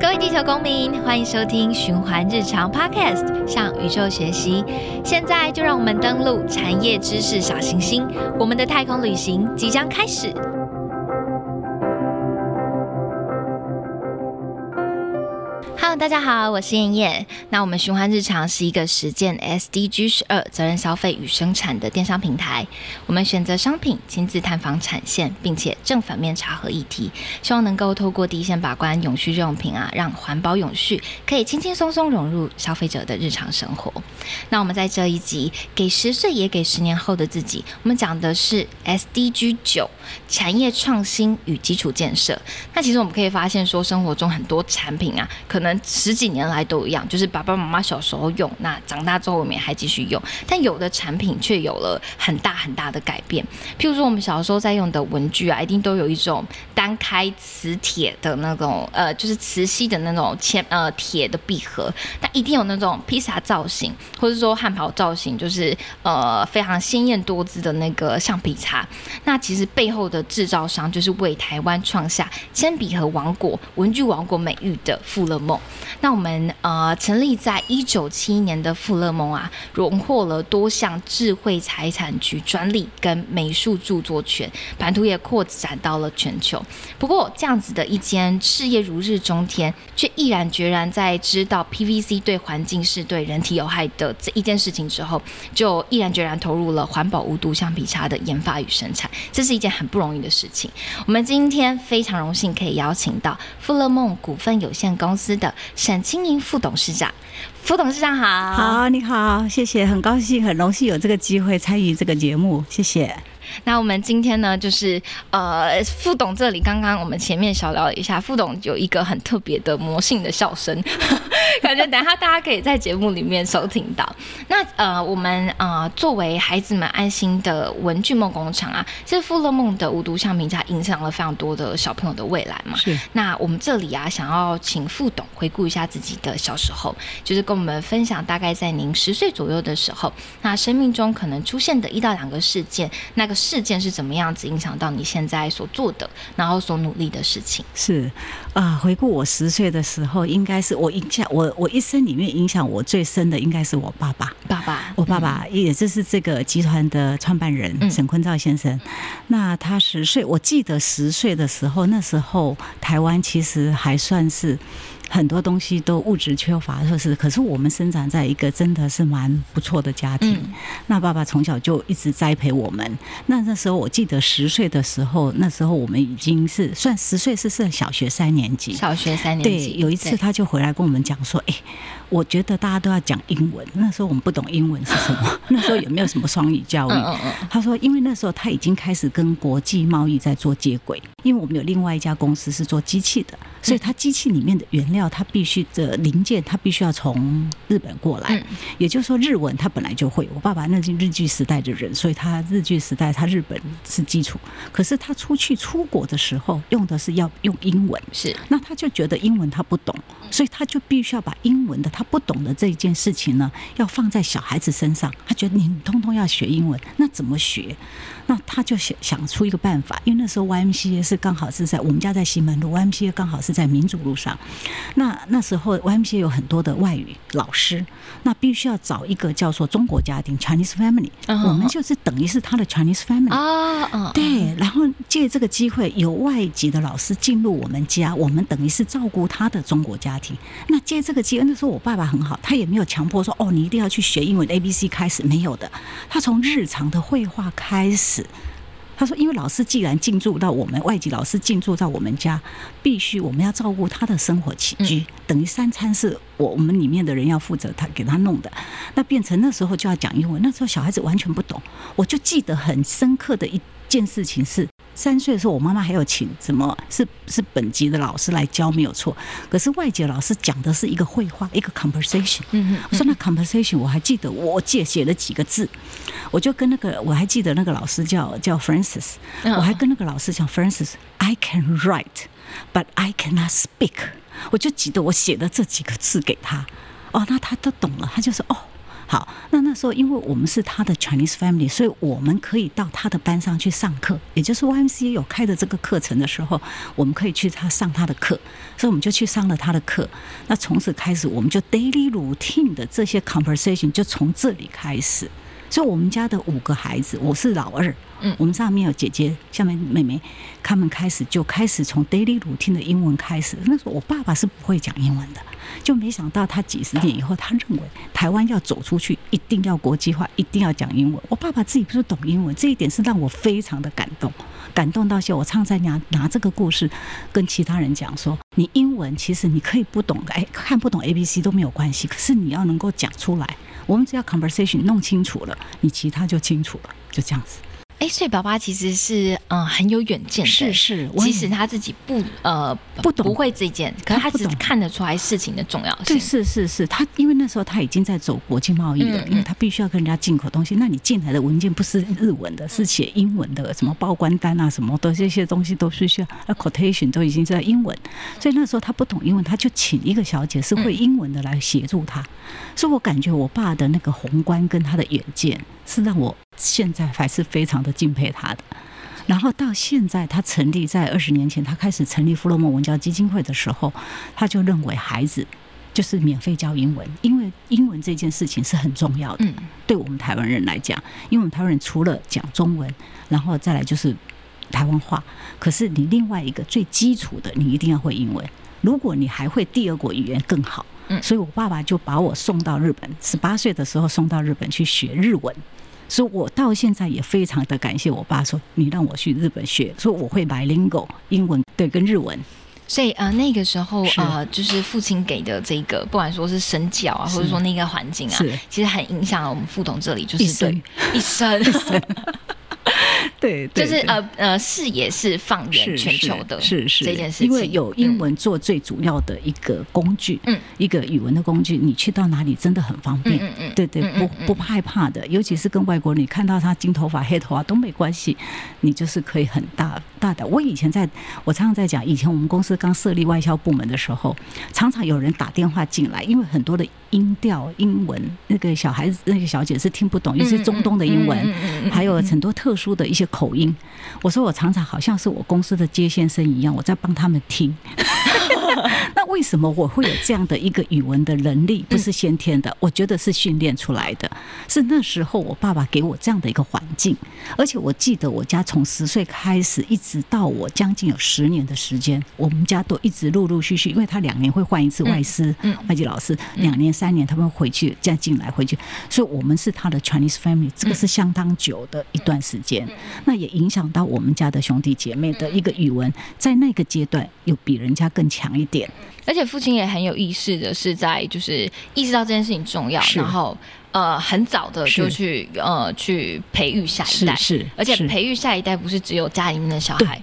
各位地球公民，欢迎收听循环日常 Podcast，向宇宙学习。现在就让我们登录产业知识小行星，我们的太空旅行即将开始。大家好，我是燕燕。那我们循环日常是一个实践 SDG 十二责任消费与生产的电商平台。我们选择商品，亲自探访产线，并且正反面查核议题，希望能够透过第一线把关永续用品啊，让环保永续可以轻轻松松融入消费者的日常生活。那我们在这一集给十岁也给十年后的自己，我们讲的是 SDG 九产业创新与基础建设。那其实我们可以发现说，生活中很多产品啊，可能十几年来都一样，就是爸爸妈妈小时候用，那长大之后我们也还继续用。但有的产品却有了很大很大的改变。譬如说，我们小时候在用的文具啊，一定都有一种单开磁铁的那种，呃，就是磁吸的那种铅呃铁的闭合。那一定有那种披萨造型，或者说汉堡造型，就是呃非常鲜艳多姿的那个橡皮擦。那其实背后的制造商就是为台湾创下铅笔盒王国、文具王国美誉的富乐梦。那我们呃成立在一九七一年的富乐梦啊，荣获了多项智慧财产局专利跟美术著作权，版图也扩展到了全球。不过这样子的一间事业如日中天，却毅然决然在知道 PVC 对环境是对人体有害的这一件事情之后，就毅然决然投入了环保无毒橡皮擦的研发与生产，这是一件很不容易的事情。我们今天非常荣幸可以邀请到富乐梦股份有限公司的沈清莹副董事长。副董事长好，好，你好，谢谢，很高兴，很荣幸有这个机会参与这个节目，谢谢。那我们今天呢，就是呃，副董这里刚刚我们前面小聊了一下，副董有一个很特别的魔性的笑声，感觉等下大家可以在节目里面收听到。那呃，我们呃作为孩子们安心的文具梦工厂啊，其实富乐梦的无毒橡皮擦影响了非常多的小朋友的未来嘛。是。那我们这里啊，想要请副董回顾一下自己的小时候，就是跟我们分享大概在您十岁左右的时候，那生命中可能出现的一到两个事件，那个事件是怎么样子影响到你现在所做的，然后所努力的事情？是啊，回顾我十岁的时候，应该是我影响我我一生里面影响我最深的，应该是我爸爸。爸爸，我爸爸也就是这个集团的创办人沈坤照先生。那他十岁，我记得十岁的时候，那时候台湾其实还算是。很多东西都物质缺乏，说是，可是我们生长在一个真的是蛮不错的家庭。那爸爸从小就一直栽培我们。那那时候我记得十岁的时候，那时候我们已经是算十岁是是小学三年级。小学三年级。对，有一次他就回来跟我们讲说：“哎，我觉得大家都要讲英文。”那时候我们不懂英文是什么，那时候也没有什么双语教育。他说：“因为那时候他已经开始跟国际贸易在做接轨，因为我们有另外一家公司是做机器的，所以他机器里面的原料。”它必须的零件，它必须要从日本过来，也就是说日文他本来就会。我爸爸那是日剧时代的人，所以他日剧时代他日本是基础。可是他出去出国的时候用的是要用英文，是那他就觉得英文他不懂，所以他就必须要把英文的他不懂的这一件事情呢，要放在小孩子身上。他觉得你通通要学英文，那怎么学？那他就想想出一个办法，因为那时候 YMCA 是刚好是在我们家在西门路，YMCA 刚好是在民主路上。那那时候 YMCA 有很多的外语老师，那必须要找一个叫做中国家庭 Chinese family，我们就是等于是他的 Chinese family 啊，对，然后借这个机会有外籍的老师进入我们家，我们等于是照顾他的中国家庭。那借这个机会，那时候我爸爸很好，他也没有强迫说哦，你一定要去学英文 A B C 开始，没有的，他从日常的绘画开始。他说：“因为老师既然进驻到我们外籍老师进驻到我们家，必须我们要照顾他的生活起居，等于三餐是我我们里面的人要负责他给他弄的。那变成那时候就要讲英文，那时候小孩子完全不懂。我就记得很深刻的一件事情是。”三岁的时候，我妈妈还有请什么？是是本级的老师来教，没有错。可是外籍老师讲的是一个绘画，一个 conversation。嗯嗯。我说那 conversation，我还记得我姐写了几个字，我就跟那个我还记得那个老师叫叫 Francis，我还跟那个老师讲 Francis，I can write，but I cannot speak。我就记得我写的这几个字给他。哦，那他都懂了，他就说哦。好，那那时候因为我们是他的 Chinese family，所以我们可以到他的班上去上课，也就是 YMC 有开的这个课程的时候，我们可以去他上他的课，所以我们就去上了他的课。那从此开始，我们就 daily routine 的这些 conversation 就从这里开始。所以我们家的五个孩子，我是老二，嗯我们上面有姐姐，下面妹妹，他们开始就开始从 daily routine 的英文开始。那时候我爸爸是不会讲英文的，就没想到他几十年以后，他认为台湾要走出去，一定要国际化，一定要讲英文。我爸爸自己不是懂英文，这一点是让我非常的感动，感动到笑。我常在拿拿这个故事跟其他人讲说，你英文其实你可以不懂，哎，看不懂 A B C 都没有关系，可是你要能够讲出来。我们只要 conversation 弄清楚了，你其他就清楚了，就这样子。哎，所以爸爸其实是嗯很有远见的，是是即使他自己不呃不懂。不会这件，可是他只看得出来事情的重要对，性。是是是，他因为那时候他已经在走国际贸易了，因为他必须要跟人家进口东西。那你进来的文件不是日文的，是写英文的，什么报关单啊什么的这些东西都是需要呃 quotation 都已经在英文，所以那时候他不懂英文，他就请一个小姐是会英文的来协助他。所以我感觉我爸的那个宏观跟他的远见，是让我现在还是非常的敬佩他的。然后到现在，他成立在二十年前，他开始成立弗洛姆文教基金会的时候，他就认为孩子就是免费教英文，因为英文这件事情是很重要的。嗯对我们台湾人来讲，因为我们台湾人除了讲中文，然后再来就是台湾话，可是你另外一个最基础的，你一定要会英文。如果你还会第二国语言更好。嗯。所以我爸爸就把我送到日本，十八岁的时候送到日本去学日文。所以我到现在也非常的感谢我爸，说你让我去日本学，说我会 bilingual 英文对跟日文。所以呃那个时候是。呃就是父亲给的这个，不管说是身教啊，或者说那个环境啊，其实很影响了我们副董这里，就是对生。一生，对，就是呃呃视野是放眼全球的，是是。这件事情，因为有英文做最主要的一个工具，嗯，一个语文的工具，你去到哪里真的很方便。嗯嗯嗯，对对，不不害怕的，尤其是跟外国人，你看到他金头发、黑头发都没关系，你就是可以很大大的。我以前在，我常常在讲，以前我们公司刚设立外销部门的时候，常常有人打电话进来，因为很多的音调、英文，那个小孩子、那个小姐是听不懂，尤其是中东的英文，还有很多特殊的一些口音。我说我常常好像是我公司的接线生一样，我在帮他们听。那为什么我会有这样的一个语文的能力？不是先天的，我觉得是训练出来的。是那时候我爸爸给我这样的一个环境，而且我记得我家从十岁开始，一直到我将近有十年的时间，我们家都一直陆陆续续，因为他两年会换一次外师、嗯外籍老师，两年三年他们回去再进来回去，所以我们是他的 Chinese family，这个是相当久的一段时间。那也影响到我们家的兄弟姐妹的一个语文，在那个阶段有比人家更强一点。而且父亲也很有意识的，是在就是意识到这件事情重要，然后呃很早的就去呃去培育下一代，是是，而且培育下一代不是只有家里面的小孩，对，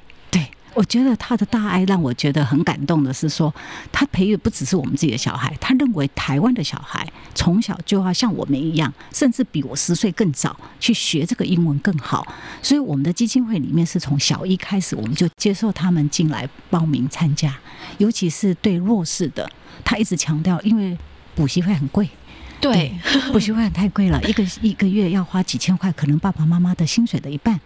我觉得他的大爱让我觉得很感动的是说，他培育不只是我们自己的小孩，他认为台湾的小孩从小就要像我们一样，甚至比我十岁更早去学这个英文更好。所以我们的基金会里面是从小一开始，我们就接受他们进来报名参加，尤其是对弱势的，他一直强调，因为补习费很贵。对，补习费太贵了，一个一个月要花几千块，可能爸爸妈妈的薪水的一半，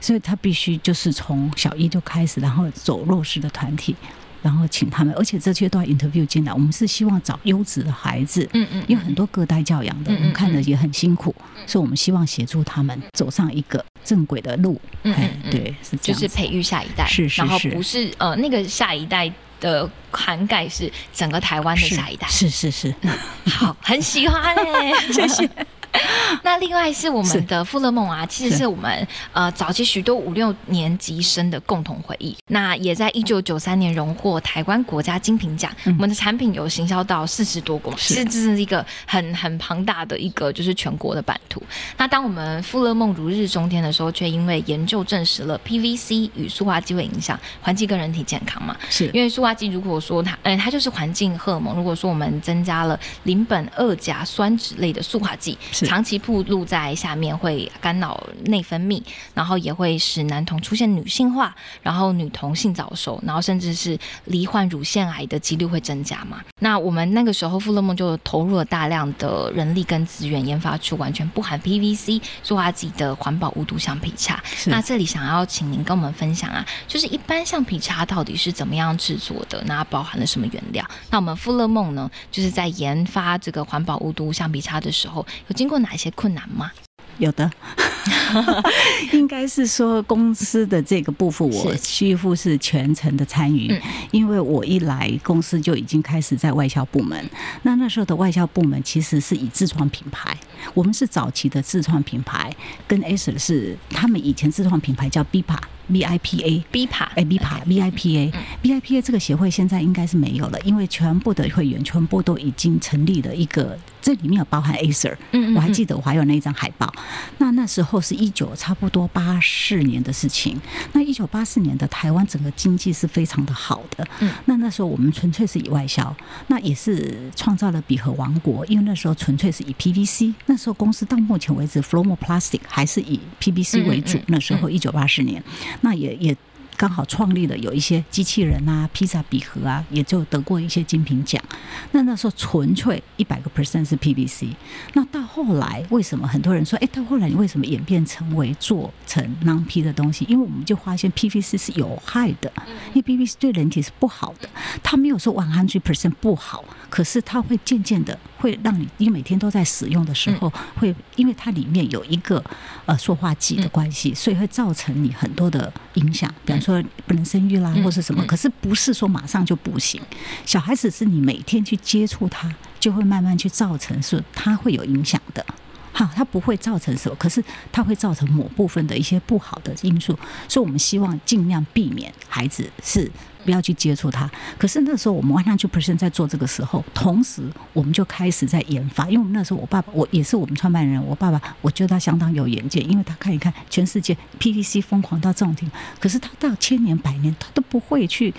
所以他必须就是从小一就开始，然后走弱势的团体，然后请他们，而且这些都要 interview 进来。我们是希望找优质的孩子，嗯嗯，因为很多隔代教养的，我们看的也很辛苦，所以我们希望协助他们走上一个正轨的路。嗯嗯对，是这样。就是培育下一代，是是是然后不是呃那个下一代的涵盖是整个台湾的下一代，是是是，好，很喜欢哎、谢谢。那另外是我是们的富乐梦啊，其实是是我们呃早期许多五六年级生的共同回忆。那也在一九九三年荣获台湾国家精品奖，嗯我们的产品有行销到四十多国其实这是一个很很庞大的一个就是全国的版图。那当我们富乐梦如日中天的时候，却因为研究证实了 PVC 与塑化剂会影响环境跟人体健康嘛，是因为塑化剂如果说它，嗯，它就是环境荷尔蒙。如果说我们增加了邻苯二甲酸酯类的塑化剂，是长期暴露在下面会干扰内分泌，然后也会使男童出现女性化，然后女童性早熟，然后甚至是罹患乳腺癌的几率会增加嘛。那我们那个时候富勒梦就投入了大量的人力跟资源，研发出完全不含 PVC 塑化剂的环保无毒橡皮擦。那这里想要请您跟我们分享啊，就是一般橡皮擦到底是怎么样制作的？那包含了什么原料？那我们富勒梦呢，就是在研发这个环保无毒橡皮擦的时候，有经过哪些困难吗？有的，应该是说公司的这个部分，我几乎是全程的参与，因为我一来公司就已经开始在外销部门。那那时候的外销部门其实是以自创品牌，我们是早期的自创品牌，跟 S 是他们以前自创品牌叫 BPA。V I P A，B 爬，哎，B 爬，V I P A，V I P A 这个协会现在应该是没有了，因为全部的会员全部都已经成立了一个，这里面有包含 Acer，嗯我还记得我还有那一张海报。那那时候是一九差不多八四年的事情，那一九八四年的台湾整个经济是非常的好的，嗯，那那时候我们纯粹是以外销，那也是创造了笔和王国，因为那时候纯粹是以 P V C，那时候公司到目前为止 f l o m o Plastic 还是以 P V C 为主，那时候一九八四年。那也也刚好创立了有一些机器人啊、披萨笔盒啊，也就得过一些精品奖。那那时候纯粹一百个 percent 是 PVC。那到后来为什么很多人说，哎，到后来你为什么演变成为做成 non P 的东西？因为我们就发现 PVC 是有害的，因为 PVC 对人体是不好的。它没有说 one hundred percent 不好，可是它会渐渐的。会让你，你每天都在使用的时候，会因为它里面有一个呃塑化剂的关系，所以会造成你很多的影响，比方说不能生育啦，或是什么。可是不是说马上就不行，小孩子是你每天去接触它，就会慢慢去造成是它会有影响的。好，它不会造成什么，可是它会造成某部分的一些不好的因素，所以我们希望尽量避免孩子是。不要去接触它。可是那时候我们 one hundred percent 在做这个时候，同时我们就开始在研发。因为那时候我爸爸，我也是我们创办人。我爸爸，我觉得他相当有眼界，因为他看一看全世界 PVC 疯狂到这种地步，可是他到千年百年他都不会去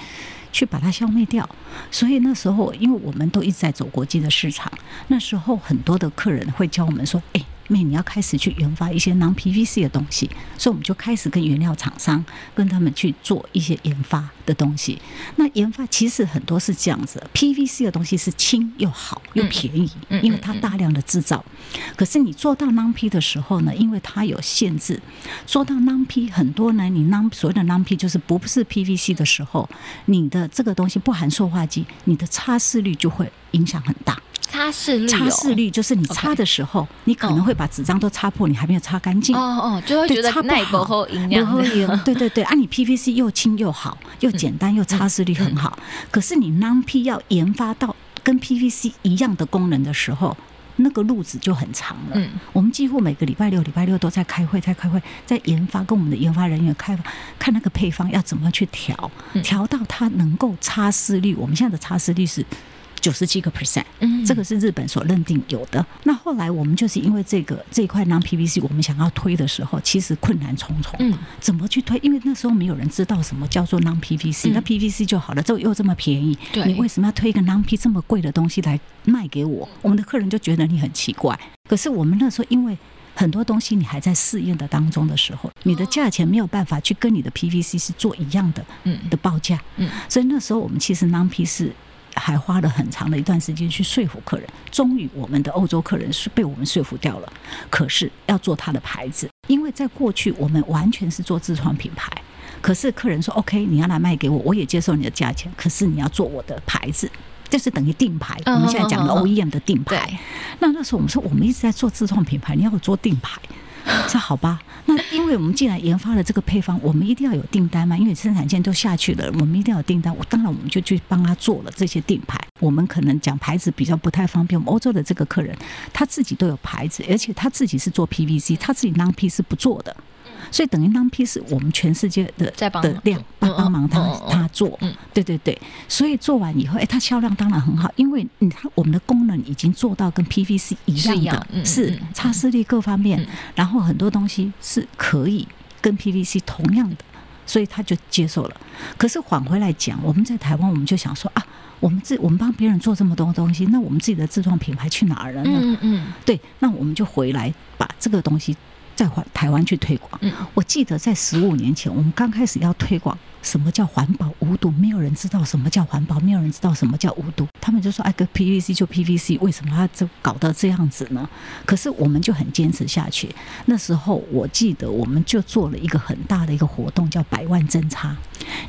去把它消灭掉。所以那时候，因为我们都一直在走国际的市场，那时候很多的客人会教我们说：“哎。”妹，你要开始去研发一些 non PVC 的东西，所以我们就开始跟原料厂商跟他们去做一些研发的东西。那研发其实很多是这样子，PVC 的东西是轻又好又便宜，因为它大量的制造。可是你做到 non P 的时候呢，因为它有限制，做到 non P 很多呢，你 non 所谓的 non P 就是不是 PVC 的时候，你的这个东西不含塑化剂，你的擦拭率就会影响很大。擦拭率，擦拭率就是你擦的时候，你可能会把纸张都擦破，你还没有擦干净。哦哦，就会觉得擦不好，营养。对对对，啊，你 PVC 又轻又好，又简单又擦拭率很好。可是你 Non P 要研发到跟 PVC 一样的功能的时候，那个路子就很长了。嗯，我们几乎每个礼拜六、礼拜六都在开会，在开会，在研发，跟我们的研发人员开看那个配方要怎么去调，调到它能够擦拭率。我们现在的擦拭率是。九十七个 percent，嗯，这个是日本所认定有的。那后来我们就是因为这个这一块 non PVC，我们想要推的时候，其实困难重重。嗯，怎么去推？因为那时候没有人知道什么叫做 non PVC，那 PVC 就好了，这又这么便宜，你为什么要推一个 non P 这么贵的东西来卖给我？我们的客人就觉得你很奇怪。可是我们那时候因为很多东西你还在试验的当中的时候，你的价钱没有办法去跟你的 PVC 是做一样的，嗯，的报价，嗯，所以那时候我们其实 non P 是。还花了很长的一段时间去说服客人，终于我们的欧洲客人是被我们说服掉了。可是要做他的牌子，因为在过去我们完全是做自创品牌。可是客人说 OK，你要来卖给我，我也接受你的价钱。可是你要做我的牌子，就是等于定牌。我们现在讲的 OEM 的定牌。那那时候我们说，我们一直在做自创品牌，你要做定牌。说好吧，那因为我们既然研发了这个配方，我们一定要有订单嘛，因为生产线都下去了，我们一定要有订单。我当然我们就去帮他做了这些定牌。我们可能讲牌子比较不太方便，我们欧洲的这个客人他自己都有牌子，而且他自己是做 PVC，他自己 non P 是不做的。所以等于 non P 是我们全世界的的量帮帮忙他他做，对对对。所以做完以后，哎，它销量当然很好，因为你看我们的功能已经做到跟 PVC 一样的，是擦拭力各方面，然后很多东西是可以跟 PVC 同样的，所以他就接受了。可是缓回来讲，我们在台湾，我们就想说啊。我们自我们帮别人做这么多东西，那我们自己的自创品牌去哪儿了呢？嗯嗯对，那我们就回来把这个东西在台台湾去推广。嗯我记得在十五年前，我们刚开始要推广什么叫环保无毒，没有人知道什么叫环保，没有人知道什么叫无毒。他们就说：“哎，个 PVC 就 PVC，为什么要这搞到这样子呢？”可是我们就很坚持下去。那时候我记得我们就做了一个很大的一个活动，叫百万针插。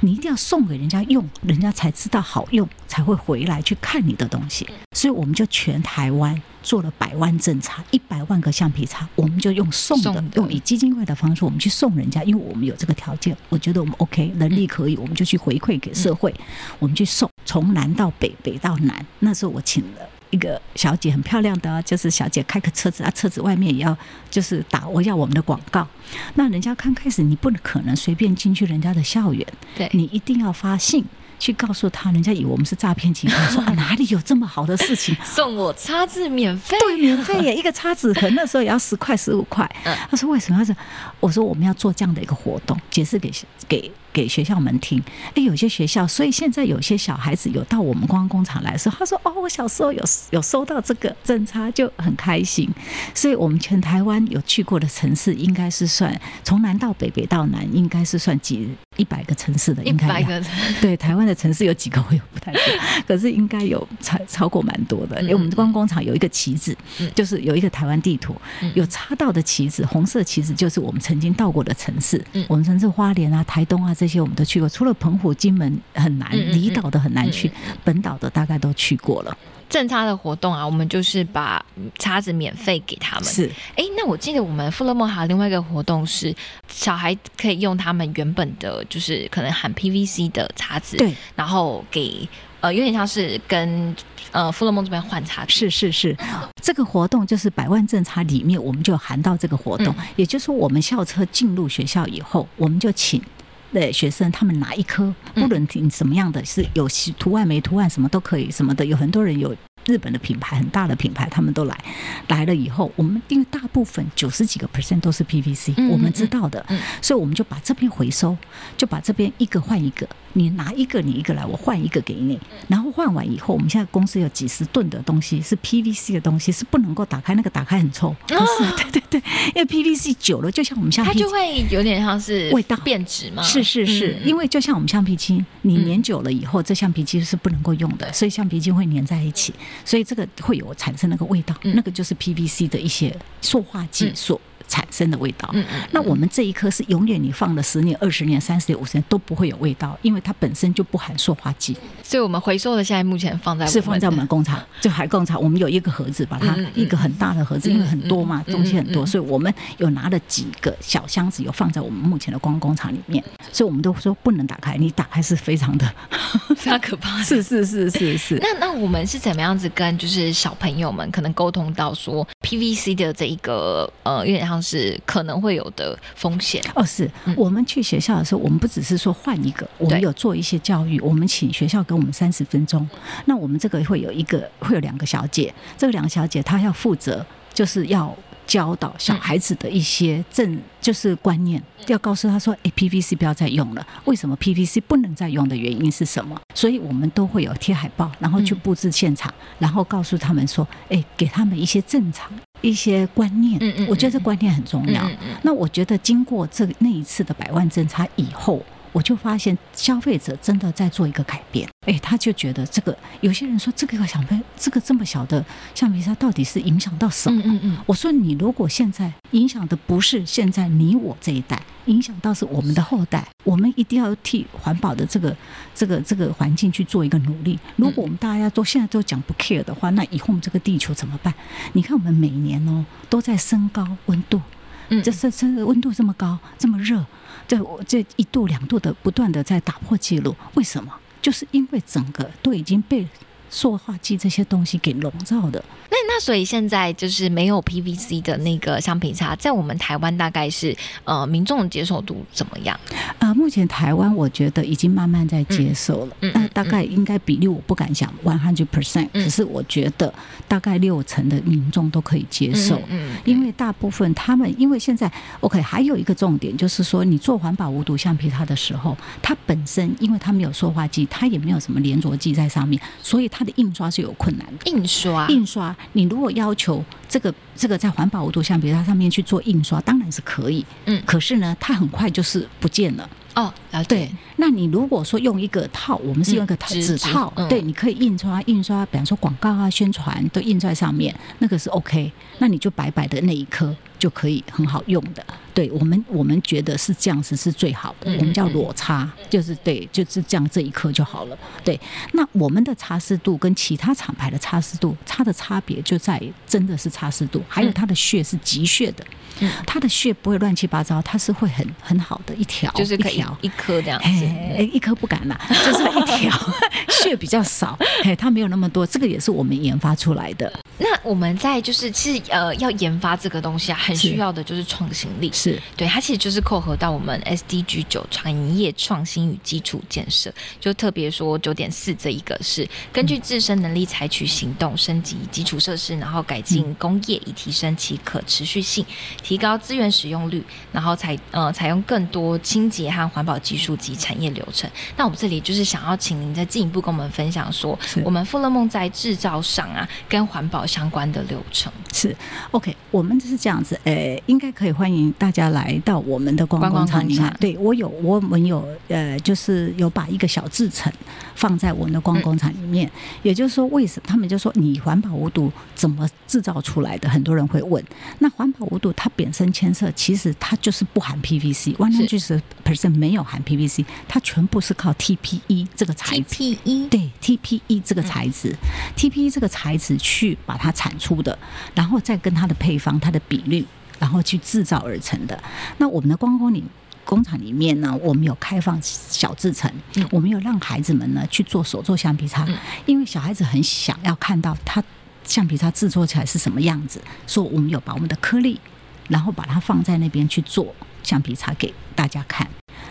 你一定要送给人家用，人家才知道好用，才会回来去看你的东西。所以我们就全台湾做了百万正插，一百万个橡皮擦，我们就用送的，送的用以基金会的方式，我们去送人家，因为我们有这个条件，我觉得我们 OK，能力可以，我们就去回馈给社会，我们去送，从南到北，北到南。那时候我请了。一个小姐很漂亮的啊，就是小姐开个车子啊，车子外面也要就是打我要我们的广告。那人家刚开始你不可能随便进去人家的校园，对你一定要发信去告诉他，人家以为我们是诈骗集团，说啊哪里有这么好的事情？送我叉子免费，对，免费耶，一个叉子可能那时候也要十块十五块嗯。他说为什么要这？我说我们要做这样的一个活动，解释给给给学校们听。哎，有些学校，所以现在有些小孩子有到我们观光工厂来的时候，他说哦，我小时候有有收到这个正差，就很开心。所以我们全台湾有去过的城市，应该是算从南到北，北到南，应该是算几一百个城市的，一应该有百个，对，台湾的城市有几个我也不太知道，可是应该有超超过蛮多的。因为我们观光工厂有一个旗子嗯，就是有一个台湾地图嗯，有插到的旗子，红色旗子就是我们曾经到过的城市嗯。我们城市花莲啊、台东啊这些我们都去过，除了澎湖、金门很难，离岛的很难去本岛的大概都去过了。正差的活动啊，我们就是把叉子免费给他们。是，哎，那我记得我们富乐梦还有另外一个活动是，小孩可以用他们原本的，就是可能含 PVC 的叉子，对，然后给呃有点像是跟呃富乐梦这边换叉子，是是是，这个活动就是百万正差里面，我们就含到这个活动，嗯也就是说，我们校车进入学校以后，我们就请。的学生他们拿一颗，嗯。不论你什么样的，是有图案没图案什么都可以，什么的，有很多人有日本的品牌，很大的品牌，他们都来。来了以后，我们因为大部分九十几个 percent 都是 PVC，、我们知道的，嗯。所以我们就把这边回收，就把这边一个换一个，你拿一个你一个来，我换一个给你，然后换完以后，我们现在公司有几十吨的东西是 PVC 的东西，是不能够打开，那个打开很臭，可是、对对对，因为 PVC 久了，就像我们橡皮它就会有点像是味道。变质嘛。是是是，嗯因为就像我们橡皮筋，你嗯粘久了以后，这橡皮筋是不能够用的，所以橡皮筋会粘在一起，所以这个会有产生那个味道，嗯。那个就是 PVC 的一些塑化剂嗯。所产生的味道。嗯嗯，那我们这一颗是永远你放了十年、二十年、三十年、五十年都不会有味道，因为它本身就不含塑化剂，所以我们回收的现在目前放在是放在我们工厂，就海工厂，我们有一个盒子，把它一个很大的盒子，因为很多嘛，东西很多，所以我们有拿了几个小箱子，有放在我们目前的光工厂里面，所以我们都说不能打开，你打开是非常的，非常可怕。是是是是是。那那我们是怎么样子跟就是小朋友们可能沟通到说 PVC 的这一个呃，有点像是可能会有的风险。哦，是嗯我们去学校的时候，我们不只是说换一个，我们有做一些教育，我们请学校给我们三十分钟。那我们这个会有一个，会有两个小姐，这个两个小姐她要负责，就是要教导小孩子的一些正就是观念，要告诉他说，哎，PVC 不要再用了。为什么 PVC 不能再用的原因是什么？所以我们都会有贴海报，然后去嗯布置现场，然后告诉他们说，哎，给他们一些正常一些观念。嗯嗯我觉得这嗯观念很重要。嗯嗯那我觉得经过这那一次的百万侦查以后，我就发现消费者真的在做一个改变。哎，他就觉得这个有些人说这个小朋这个这么小的橡皮擦到底是影响到什么？嗯嗯嗯我说你如果现在影响的不是现在你我这一代，影响到是我们的后代，我们一定要替环保的这个这个这个环境去做一个努力。如果我们大家都现在都讲不 care 的话，那以后我们这个地球怎么办？你看我们每年哦都在升高温度，嗯，这这这温度这么高，这么热，这我这一度两度的不断的在打破记录，为什么？就是因为整个都已经被塑化剂这些东西给笼罩的。那那所以现在就是没有 PVC 的那个橡皮擦，在我们台湾大概是呃民众的接受度怎么样？呃，目前台湾我觉得已经慢慢在接受了，嗯嗯那大概应该比例我不敢讲 one hundred percent，嗯可是我觉得大概六成的民众都可以接受。嗯，因为大部分他们，因为现在 OK，还有一个重点就是说，你做环保无毒橡皮擦的时候，它本身因为它没有塑化剂，它也没有什么粘着剂在上面，所以它的印刷是有困难的。印刷，印刷，你如果要求这个这个在环保无毒橡皮擦上面去做印刷，当然是可以，嗯可是呢，它很快就是不见了。哦，了解对，，那你如果说用一个套，我们是用一个纸纸套，嗯对，你可以印刷印刷，比方说广告啊、宣传都印在上面，那个是 OK。那你就白白的那一颗就可以很好用的。对我们，我们觉得是这样子是最好的，嗯我们叫裸擦，就是对，就是这样这一颗就好了。对，那我们的擦拭度跟其他厂牌的擦拭度，它的差别就在于真的是擦拭度，还有它的血是急血的，嗯它的血不会乱七八糟，它是会很很好的一条，就是可以一条。一颗这样子。嘿，一颗不敢啦，就是一条 血比较少，嘿，它没有那么多，这个也是我们研发出来的，那我们在就是其实呃要研发这个东西啊，很需要的就是创新力。是对，它其实就是扣合到我们 SDG 九产业创新与基础建设，就特别说九点四这一个是根据自身能力采取行动，升级基础设施，然后改进工业，以提升其可持续性，提高资源使用率，然后采呃采用更多清洁和环保技术及产业流程。那我们这里就是想要请您再进一步跟我们分享说，我们富乐梦在制造上啊跟环保相关的流程。是，OK，我们就是这样子，呃，应该可以欢迎大家来到我们的光光工厂里面。对我有，我们有，呃，就是有把一个小制成放在我们的观光工厂里面。也就是说，为什么他们就说你环保无毒怎么制造出来的？很多人会问。那环保无毒它本身牵涉，其实它就是不含 PVC，one hundred percent 没有含 PVC，它全部是靠 TPE 这个材质。TPE 对 TPE 这个材质、t p e 这个材质去把它产出的，然后再跟它的配方、它的比率，然后去制造而成的。那我们的光工里工厂里面呢，我们有开放小制程，嗯。我们有让孩子们呢去做手做橡皮擦，嗯。因为小孩子很想要看到他橡皮擦制作起来是什么样子，所以我们有把我们的颗粒，然后把它放在那边去做橡皮擦给大家看。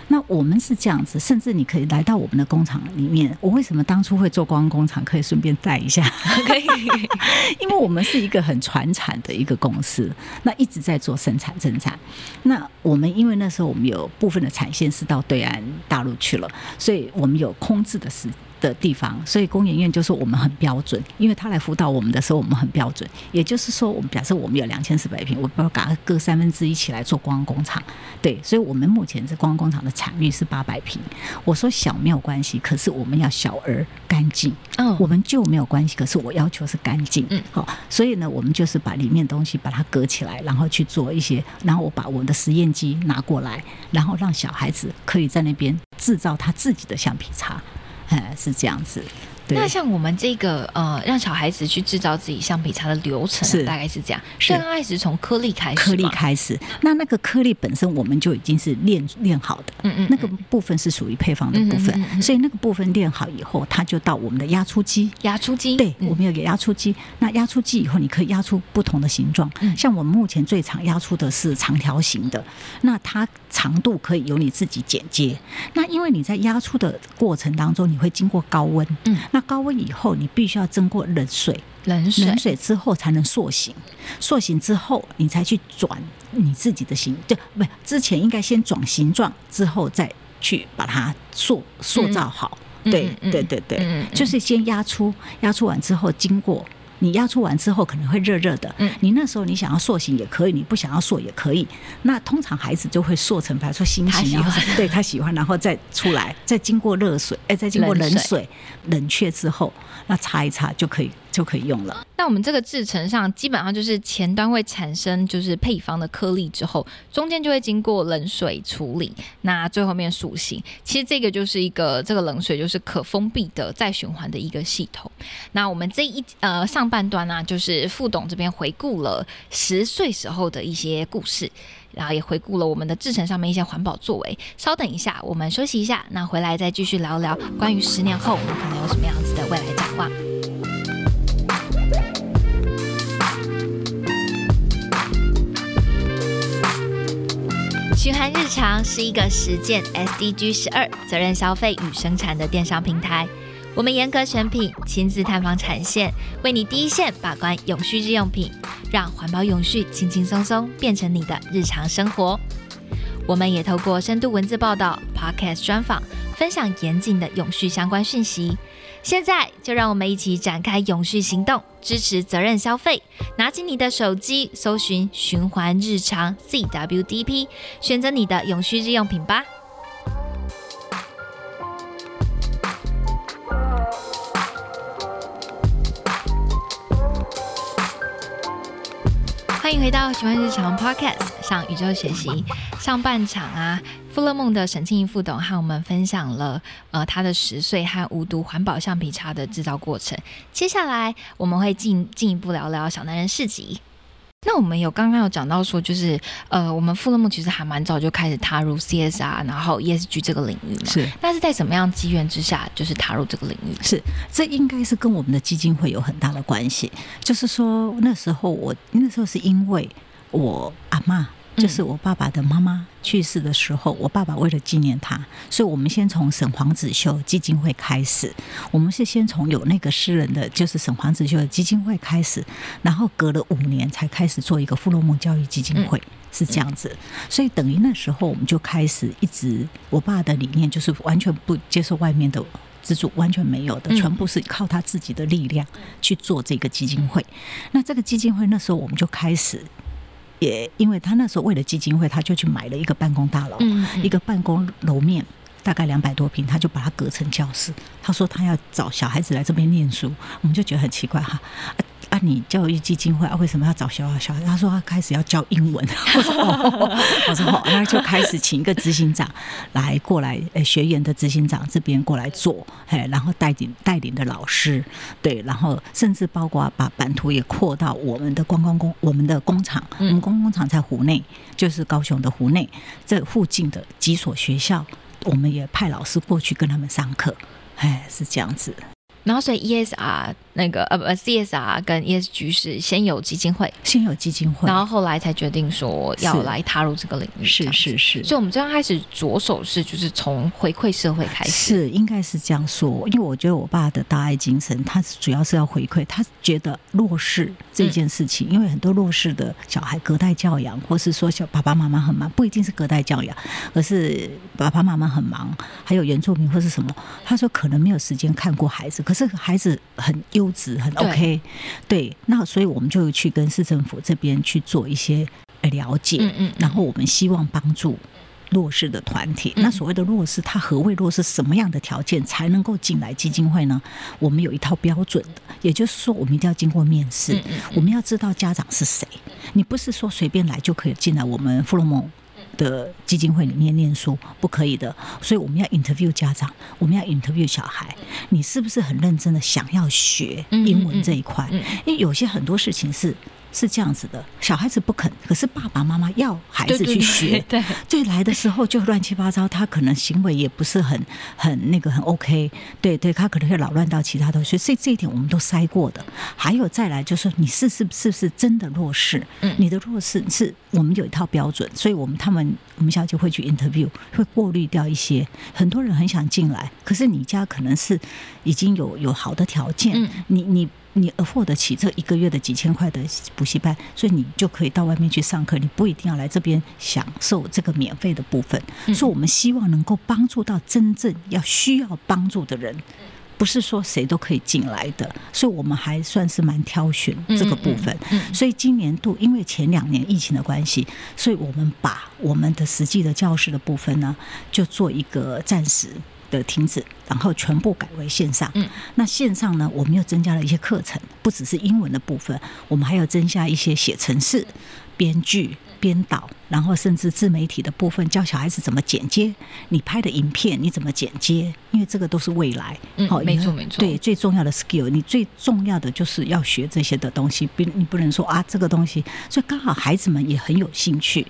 那我们是这样子，甚至你可以来到我们的工厂里面。我为什么当初会做观光工厂？可以顺便带一下，可以，因为我们是一个很传产的一个公司，那一直在做生产生产。那我们因为那时候我们有部分的产线是到对岸大陆去了，所以我们有空置的时的地方，所以工研院就说我们很标准，因为他来辅导我们的时候，我们很标准。也就是说，我们假设我们有两千四百平，我不要把它割三分之一起来做观光工厂，对，所以我们目前这观光工厂的产率是八百平。我说小没有关系，可是我们要小而干净。嗯我们旧没有关系，可是我要求是干净。嗯好，所以呢，我们就是把里面东西把它隔起来，然后去做一些，然后我把我们的实验机拿过来，然后让小孩子可以在那边制造他自己的橡皮擦，哎，是这样子。对那像我们这个呃，让小孩子去制造自己橡皮擦的流程、大概是这样。是刚开始从颗粒开始，颗粒开始，那那个颗粒本身我们就已经是练练好的，嗯嗯，那个部分是属于配方的部分，所以那个部分练好以后，它就到我们的压出机。压出机，对，嗯我们有个压出机。那压出机以后，你可以压出不同的形状。嗯像我们目前最常压出的是长条形的，那它长度可以由你自己剪接。那因为你在压出的过程当中，你会经过高温，嗯，那高温以后，你必须要经过冷水，冷水，冷水之后才能塑形，塑形之后你才去转你自己的形，就不之前应该先转形状，之后再去把它塑塑造好。对对对对，就是先压出，压出完之后经过。你压出完之后可能会热热的，嗯你那时候你想要塑形也可以，你不想要塑也可以。那通常孩子就会塑成，比如说心形，他喜欢然后 对他喜欢，然后再出来，再经过热水，哎，再经过冷水冷却之后，那擦一擦就可以就可以用了。那我们这个制程上，基本上就是前端会产生就是配方的颗粒之后，中间就会经过冷水处理，那最后面塑形。其实这个就是一个这个冷水就是可封闭的再循环的一个系统。那我们这一呃上半段呢、就是副董这边回顾了十岁时候的一些故事。然后也回顾了我们的制程上面一些环保作为。稍等一下，我们休息一下，那回来再继续聊聊关于十年后我们可能有什么样子的未来展望。循环日常是一个实践 SDG 十二责任消费与生产的电商平台。我们严格选品，亲自探访产线，为你第一线把关永续日用品，让环保永续轻轻松松变成你的日常生活。我们也透过深度文字报道、Podcast 专访，分享严谨的永续相关讯息。现在就让我们一起展开永续行动，支持责任消费。拿起你的手机，搜寻“循环日常 CWDP”，选择你的永续日用品吧。欢迎回到《喜欢日常》Podcast 上宇宙学习上半场啊，富勒梦的沈庆怡副董和我们分享了呃他的十岁和无毒环保橡皮擦的制造过程。接下来我们会进进一步聊聊小男人市集。那我们有刚刚有讲到说，就是呃，我们富勒梦其实还蛮早就开始踏入 CSR，然后 ESG 这个领域嘛。是。那是在什么样机缘之下，就是踏入这个领域？是，这应该是跟我们的基金会有很大的关系。就是说那时候我那时候是因为我阿妈。就是我爸爸的妈妈去世的时候，我爸爸为了纪念他，所以我们先从沈黄子秀基金会开始。我们是先从有那个诗人的，就是沈黄子秀的基金会开始，然后隔了五年才开始做一个富洛蒙教育基金会，是这样子。所以等于那时候我们就开始一直，我爸的理念就是完全不接受外面的资助，完全没有的，全部是靠他自己的力量去做这个基金会。那这个基金会那时候我们就开始。也因为他那时候为了基金会，他就去买了一个办公大楼，一个办公楼面大概两百多平，他就把它隔成教室。他说他要找小孩子来这边念书，我们就觉得很奇怪哈。啊，你教育基金会啊，为什么要找小小孩？他说他开始要教英文。我说我说好，那就开始请一个执行长来过来，呃，学员的执行长这边过来做，哎，然后带领带领的老师，对，然后甚至包括把版图也扩到我们的观光工，我们的工厂，我们观光工厂在湖内，就是高雄的湖内这附近的几所学校，我们也派老师过去跟他们上课，哎，是这样子。然后所以 ESR。那个呃不，CSR 跟 ESG 是先有基金会，先有基金会，然后后来才决定说要来踏入这个领域。是是是，所以我们最刚开始着手是就是从回馈社会开始，是应该是这样说。因为我觉得我爸的大爱精神，他主要是要回馈，他觉得弱势这件事情，因为很多弱势的小孩隔代教养，或是说小爸爸妈妈很忙，不一定是隔代教养，而是爸爸妈妈很忙，还有原住民或是什么，他说可能没有时间看过孩子，可是孩子很优。优质很 OK，对，那所以我们就去跟市政府这边去做一些了解，嗯嗯，然后我们希望帮助弱势的团体。那所谓的弱势，他何谓弱势？什么样的条件才能够进来基金会呢？我们有一套标准的，也就是说，我们一定要经过面试，我们要知道家长是谁，你不是说随便来就可以进来我们富洛蒙。的基金会里面念书不可以的，所以我们要 interview 家长，我们要 interview 小孩，你是不是很认真的想要学英文这一块？因为有些很多事情是。是这样子的，小孩子不肯，可是爸爸妈妈要孩子去学，对，对，来的时候就乱七八糟，他可能行为也不是很很那个很 OK，对对，他可能会扰乱到其他同学，所以这一点我们都筛过的。还有再来就是你是是是不是真的弱势？嗯，你的弱势是我们有一套标准，所以我们他们我们小姐会去 interview，会过滤掉一些很多人很想进来，可是你家可能是已经有有好的条件，嗯，你你。你付得起这一个月的几千块的补习班，所以你就可以到外面去上课，你不一定要来这边享受这个免费的部分。所以，我们希望能够帮助到真正要需要帮助的人，不是说谁都可以进来的。所以我们还算是蛮挑选这个部分。所以今年度因为前两年疫情的关系，所以我们把我们的实际的教室的部分呢，就做一个暂时。的停止，然后全部改为线上。嗯，那线上呢，我们又增加了一些课程，不只是英文的部分，我们还要增加一些写程式、编剧。编导，然后甚至自媒体的部分，教小孩子怎么剪接。你拍的影片你怎么剪接？因为这个都是未来。嗯，没错没错。对，最重要的 skill，你最重要的就是要学这些的东西。不，你不能说啊，这个东西。所以刚好孩子们也很有兴趣。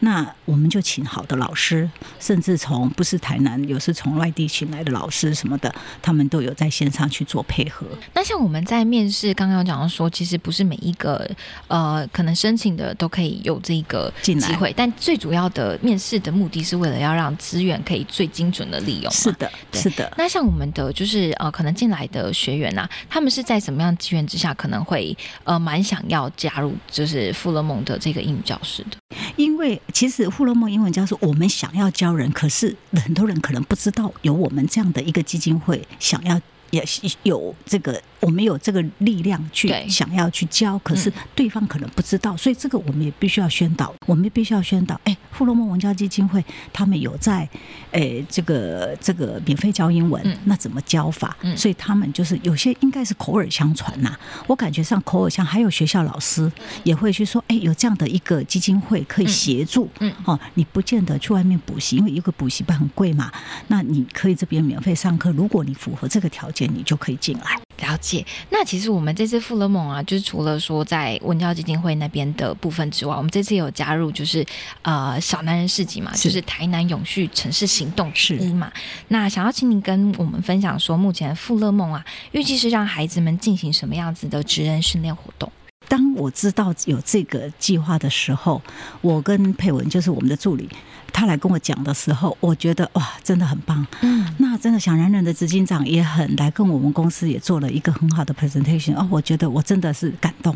那我们就请好的老师，甚至从不是台南，有时从外地请来的老师什么的，他们都有在线上去做配合。那像我们在面试刚刚讲到说，其实不是每一个呃可能申请的都可以有这个。进来机会会，但最主要的面试的目的是为了要让资源可以最精准的利用。是的，是的。那像我们的就是呃，可能进来的学员呐、他们是在什么样的机缘之下，可能会呃蛮想要加入就是富勒梦的这个英语教室的？因为其实富勒梦英文教室，我们想要教人，可是很多人可能不知道有我们这样的一个基金会，想要也是有这个，我们有这个力量去想要去教，可是对方可能不知道，所以这个我们也必须要宣导，我们也必须要宣导。哎，富罗梦文教基金会他们有在，诶这个这个免费教英文，嗯。那怎么教法？嗯。所以他们就是有些应该是口耳相传呐、我感觉上口耳相，还有学校老师也会去说，哎，有这样的一个基金会可以协助，嗯。哦，你不见得去外面补习，因为一个补习班很贵嘛，那你可以这边免费上课，如果你符合这个条件，你就可以进来。了解。那其实我们这次富勒梦啊，就是除了说在文教基金会那边的部分之外，我们这次有加入就是呃小男人市集嘛，是就是台南永续城市行动之是一嘛。那想要请你跟我们分享说，目前富勒梦啊，预计是让孩子们进行什么样子的职人训练活动？当我知道有这个计划的时候，我跟佩文就是我们的助理，他来跟我讲的时候，我觉得哇，真的很棒。嗯，那真的想然人的执行长也很来跟我们公司也做了一个很好的 presentation 哦，我觉得我真的是感动。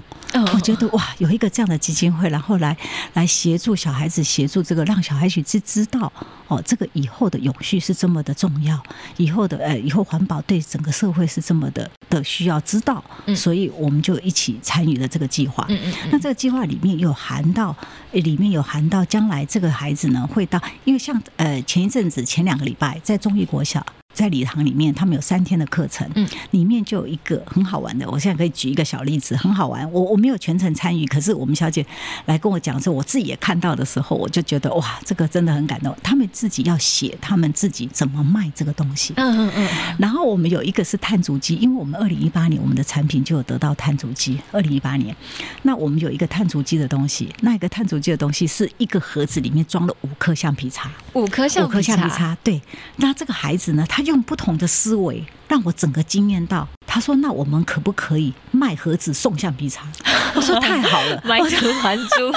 我觉得哇，有一个这样的基金会，然后来来协助小孩子，协助这个让小孩子知知道哦，这个以后的永续是这么的重要，以后的呃，以后环保对整个社会是这么的的需要知道，嗯所以我们就一起参与了这个计划。嗯那这个计划里面有含到，呃里面有含到将来这个孩子呢会到，因为像呃前一阵子前两个礼拜在中义国小。在礼堂里面，他们有三天的课程，嗯，里面就有一个很好玩的，我现在可以举一个小例子，很好玩。我我没有全程参与，可是我们小姐来跟我讲的时候，我自己也看到的时候，我就觉得哇，这个真的很感动。他们自己要写他们自己怎么卖这个东西，嗯嗯嗯，然后我们有一个是碳足迹，因为我们二零一八年我们的产品就有得到碳足迹。二零一八年，那我们有一个碳足迹的东西，那一个碳足迹的东西是一个盒子里面装了五颗橡皮擦，五颗橡五颗橡皮，擦。对，那这个孩子呢，他用不同的思维，让我整个惊艳到。他说：“那我们可不可以卖盒子送橡皮擦？”我说：“太好了，买椟还珠，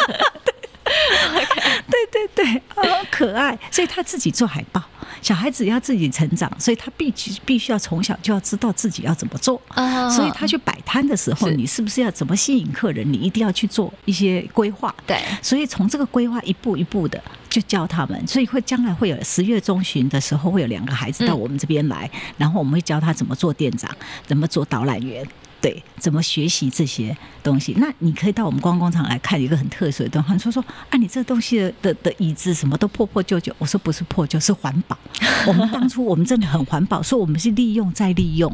对 对对，好可爱。所以他自己做海报，小孩子要自己成长，所以他必须必须要从小就要知道自己要怎么做。啊所以他去摆摊的时候，是你是不是要怎么吸引客人？你一定要去做一些规划。对，所以从这个规划一步一步的就教他们，所以会将来会有十月中旬的时候，会有两个孩子到我们这边来，然后我们会教他怎么做店长，怎么做导览员。对，怎么学习这些东西？那你可以到我们观光工厂来看一个很特殊的东西。他说说啊，你这东西的的的椅子什么都破破旧旧。我说不是破旧，是环保。我们当初我们真的很环保，说我们是利用再利用，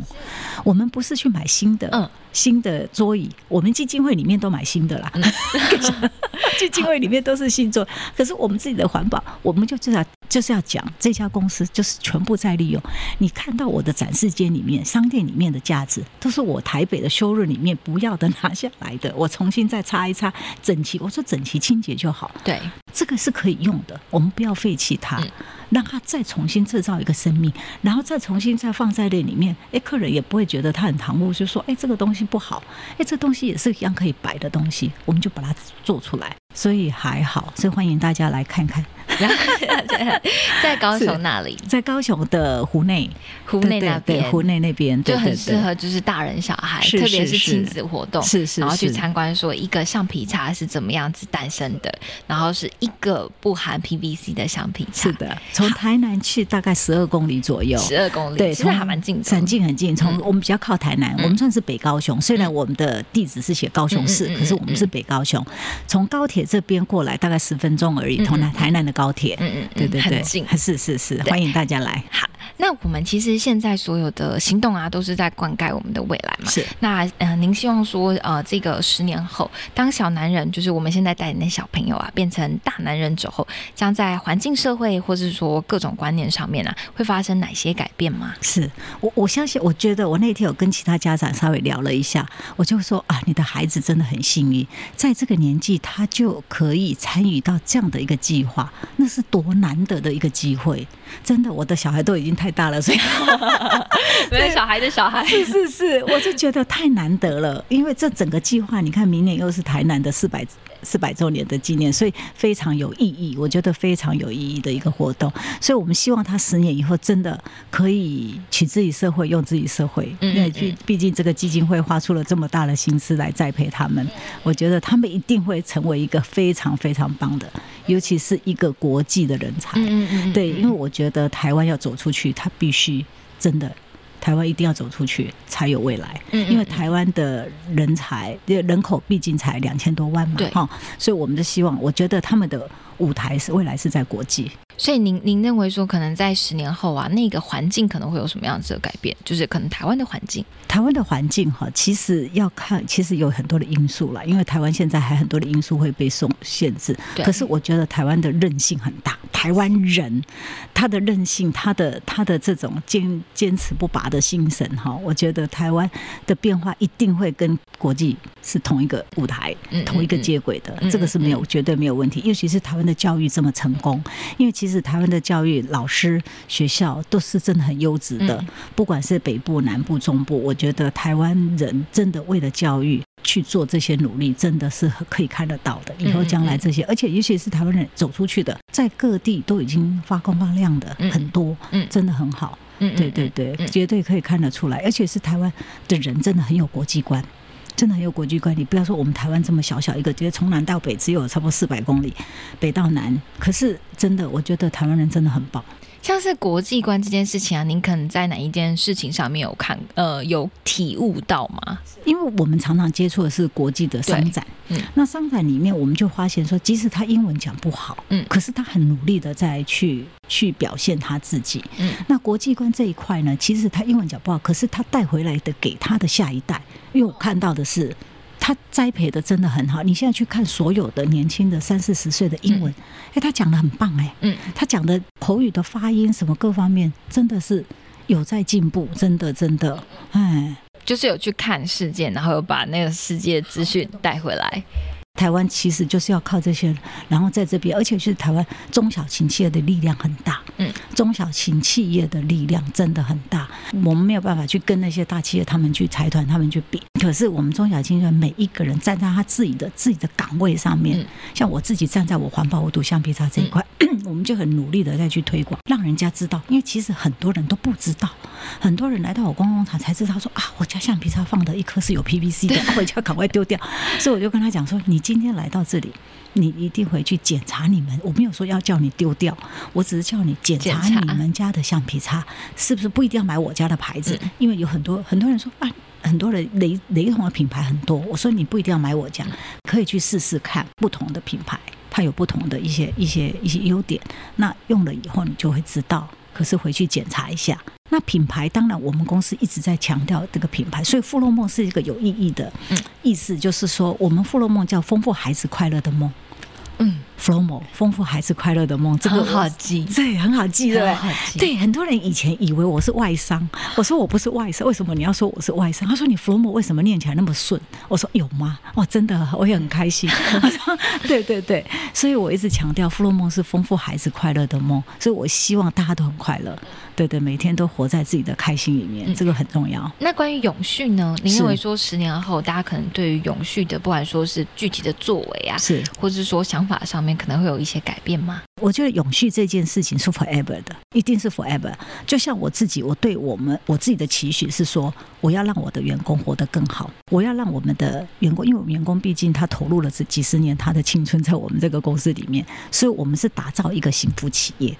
我们不是去买新的，嗯新的桌椅，我们基金会里面都买新的啦。基金会里面都是星座，可是我们自己的环保，我们就至少就是要讲这家公司就是全部在利用。你看到我的展示间里面、商店里面的架子，都是我台北的修润里面不要的拿下来的，我重新再擦一擦，整齐。我说整齐清洁就好，对，这个是可以用的，我们不要废弃它嗯，让他再重新制造一个生命，然后再重新再放在那里面，哎，客人也不会觉得他很唐突，就说哎这个东西不好，哎这东西也是一样可以摆的东西，我们就把它做出来，所以还好，所以欢迎大家来看看，然 后在高雄那里，在高雄的湖内，湖内那边。湖内那边对就很适合就是大人小孩，是特别是亲子活动，是是然后去参观说一个橡皮擦是怎么样子诞生的，然后是一个不含 PVC 的橡皮擦，是的，从台南去大概十二公里左右，十二公里，对，其实从还蛮近的，很近很近。从嗯。我们比较靠台南，嗯。我们算是北高雄，虽然我们的地址是写高雄市可是我们是北高雄。从高铁这边过来大概十分钟而已，从台台南的高铁。嗯嗯嗯，对对对很近，。是是是，欢迎大家来。好，那我们其实现在所有的行动啊，都是在灌溉我们的未来嘛。是那呃，您希望说呃，这个十年后，当小男人，就是我们现在带领的小朋友啊，变成大男人之后，将在环境、社会，或是说各种观念上面啊，会发生哪些改变吗？是我我相信，我觉得我那天有跟其他家长稍微聊了一下，我就说啊，你的孩子真的很幸运，在这个年纪他就可以参与到这样的一个计划，那是多难得的一个机会。真的，我的小孩都已经太大了，所以 没有小孩的小孩，是是是，我就觉得太难得了，因为这整个计划，你看明年又是台南的四百四百周年的纪念，所以非常有意义。我觉得非常有意义的一个活动。所以我们希望他十年以后真的可以取自于社会，用自于社会。因为毕毕竟这个基金会花出了这么大的心思来栽培他们，我觉得他们一定会成为一个非常非常棒的，尤其是一个国际的人才。嗯嗯对，因为我觉得台湾要走出去，他必须真的。台湾一定要走出去才有未来，因为台湾的人才人口毕竟才两千多万嘛，哈，所以我们的希望，我觉得他们的舞台是未来是在国际。所以您您认为说，可能在十年后啊，那个环境可能会有什么样子的改变？就是可能台湾的环境，台湾的环境哈，其实要看，其实有很多的因素啦。因为台湾现在还很多的因素会被送限制。可是我觉得台湾的韧性很大，台湾人他的韧性，他的他的这种坚坚持不拔的精神哈，我觉得台湾的变化一定会跟国际是同一个舞台，同一个接轨的。这个是没有绝对没有问题。尤其是台湾的教育这么成功，因为其实。台湾的教育老师学校都是真的很优质的，不管是北部、南部、中部，我觉得台湾人真的为了教育去做这些努力，真的是可以看得到的。以后将来这些，而且尤其是台湾人走出去的，在各地都已经发光发亮的很多，嗯，真的很好，嗯，对对对，绝对可以看得出来，而且是台湾的人真的很有国际观。真的很有国际观，你不要说我们台湾这么小小一个，觉得从南到北只有差不多四百公里，北到南，可是真的，我觉得台湾人真的很棒。像是国际观这件事情啊，您可能在哪一件事情上面有看呃有体悟到吗？因为我们常常接触的是国际的商展，嗯，那商展里面我们就发现说，即使他英文讲不好，嗯，可是他很努力的在去去表现他自己，嗯，那国际观这一块呢，其实他英文讲不好，可是他带回来的给他的下一代，因为我看到的是。他栽培的真的很好，你现在去看所有的年轻的三四十岁的英文，哎，他讲的很棒哎，嗯，他讲的口语的发音什么各方面真的是有在进步，真的真的，哎，就是有去看世界，然后有把那个世界资讯带回来。台湾其实就是要靠这些，然后在这边，而且是台湾中小型企业的力量很大。嗯，中小型企业的力量真的很大，我们没有办法去跟那些大企业他们去财团他们去比。可是我们中小企业每一个人站在他自己的自己的岗位上面，像我自己站在我环保无毒橡皮擦这一块，我们就很努力的在去推广，让人家知道。因为其实很多人都不知道，很多人来到我观光厂才知道说啊，我家橡皮擦放的一颗是有 PVC 的，回家 赶快丢掉。所以我就跟他讲说，你。今天来到这里，你一定回去检查你们。我没有说要叫你丢掉，我只是叫你检查你们家的橡皮擦是不是不一定要买我家的牌子，因为有很多很多人说啊，很多人雷雷同的品牌很多。我说你不一定要买我家，可以去试试看不同的品牌，它有不同的一些一些一些优点。那用了以后你就会知道。可是回去检查一下，那品牌当然我们公司一直在强调这个品牌，所以富乐梦是一个有意义的意思，就是说我们富乐梦叫丰富孩子快乐的梦。嗯，Flomo，丰富孩子快乐的梦，这个很好记，对，很好记，对对，很多人以前以为我是外商，我说我不是外商，为什么你要说我是外商？他说你 Flomo 为什么念起来那么顺？我说有吗？哇，真的，我也很开心。他说对对对，所以我一直强调富乐梦是丰富孩子快乐的梦，所以我希望大家都很快乐。对对，每天都活在自己的开心里面，这个很重要。那关于永续呢？您认为说十年后，大家可能对于永续的，不管说是具体的作为啊，是，或者是说想法上面，可能会有一些改变吗？我觉得永续这件事情是 forever 的，一定是 forever。就像我自己，我对我们我自己的期许是说，我要让我的员工活得更好，我要让我们的员工，因为我们员工毕竟他投入了这几十年他的青春在我们这个公司里面，所以我们是打造一个幸福企业。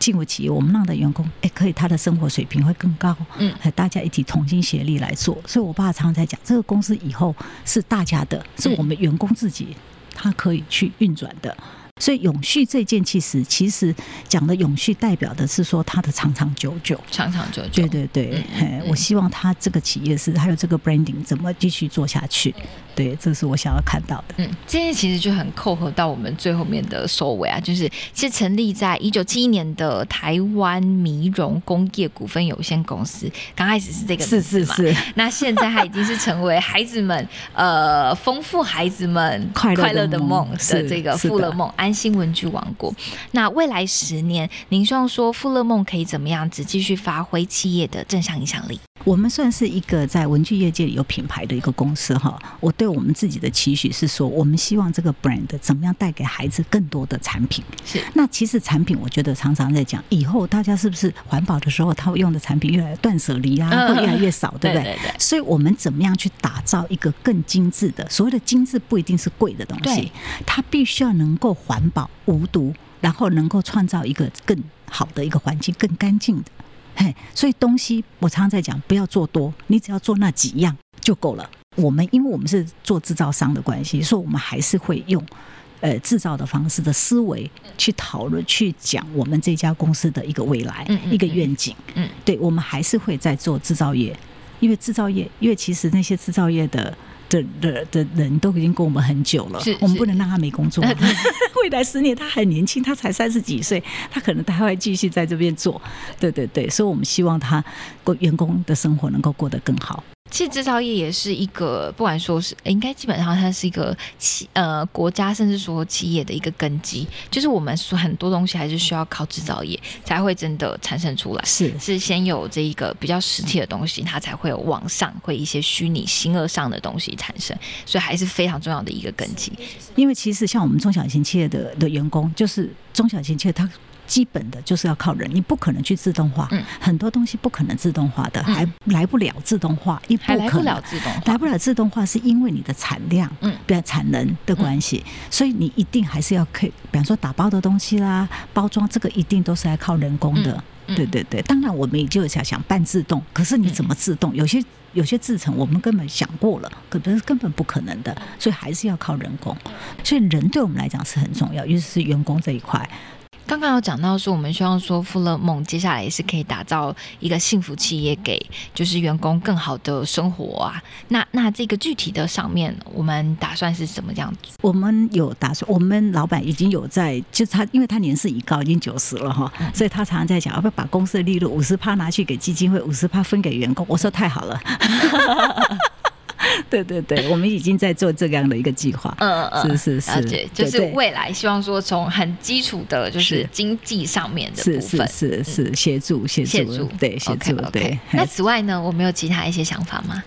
进入企业，我们让的员工，哎，可以他的生活水平会更高，嗯，大家一起同心协力来做。所以我爸常常在讲，这个公司以后是大家的，是我们员工自己，他可以去运转的。所以永续这件其实其实讲的永续代表的是说它的长长久久，长长久久。对对对，我希望他这个企业是还有这个 branding 怎么继续做下去。对，这是我想要看到的。嗯，这些其实就很扣合到我们最后面的收尾啊，就是是成立在一九七一年的台湾迷融工业股份有限公司，刚开始是这个是是是，那现在它已经是成为孩子们呃丰富孩子们快乐的梦的这个富乐梦安心文具王国。那未来十年，您希望说富乐梦可以怎么样子继续发挥企业的正向影响力？我们算是一个在文具业界有品牌的一个公司哈。我对我们自己的期许是说，我们希望这个 brand 怎么样带给孩子更多的产品。是。那其实产品，我觉得常常在讲，以后大家是不是环保的时候，他会用的产品越来越断舍离啊，会越来越少，对不对。所以我们怎么样去打造一个更精致的？所谓的精致不一定是贵的东西，它必须要能够环保、无毒，然后能够创造一个更好的一个环境，更干净的。嘿，所以东西我常常在讲，不要做多，你只要做那几样就够了。我们因为我们是做制造商的关系，所以我们还是会用呃制造的方式的思维去讨论、去讲我们这家公司的一个未来、一个愿景。嗯，对，我们还是会在做制造业，因为制造业，因为其实那些制造业的。的的的人都已经跟我们很久了，我们不能让他没工作。未来十年他很年轻，他才三十几岁，他可能他会继续在这边做。对对对，所以我们希望他过员工的生活能够过得更好。其实制造业也是一个，不管说是应该基本上它是一个企呃国家，甚至说企业的一个根基。就是我们说很多东西还是需要靠制造业才会真的产生出来。是是先有这一个比较实体的东西，它才会有往上会一些虚拟形而上的东西产生。所以还是非常重要的一个根基。因为其实像我们中小型企业的的员工，就是中小型企业它。基本的就是要靠人，你不可能去自动化，很多东西不可能自动化的，还来不了自动化，一来不了自动化，来不了自动化是因为你的产量，嗯，比较产能的关系，所以你一定还是要可以，比方说打包的东西啦，包装这个一定都是要靠人工的，对对对。当然我们也就想想半自动，可是你怎么自动？有些有些制成我们根本想过了，可能是根本不可能的，所以还是要靠人工。所以人对我们来讲是很重要，尤其是员工这一块。刚刚有讲到说，我们希望说富乐梦接下来也是可以打造一个幸福企业，给就是员工更好的生活啊。那那这个具体的上面，我们打算是什么样子？我们有打算，我们老板已经有在，就是他因为他年事已高，已经九十了哈，所以他常常在讲，要不要把公司的利润五十趴拿去给基金会，五十趴分给员工？我说太好了。对对对，我们已经在做这样的一个计划。嗯嗯，是是是，就是未来希望说从很基础的，就是经济上面的部分，是是是协助协助，对协助对。那此外呢，我们有其他一些想法吗？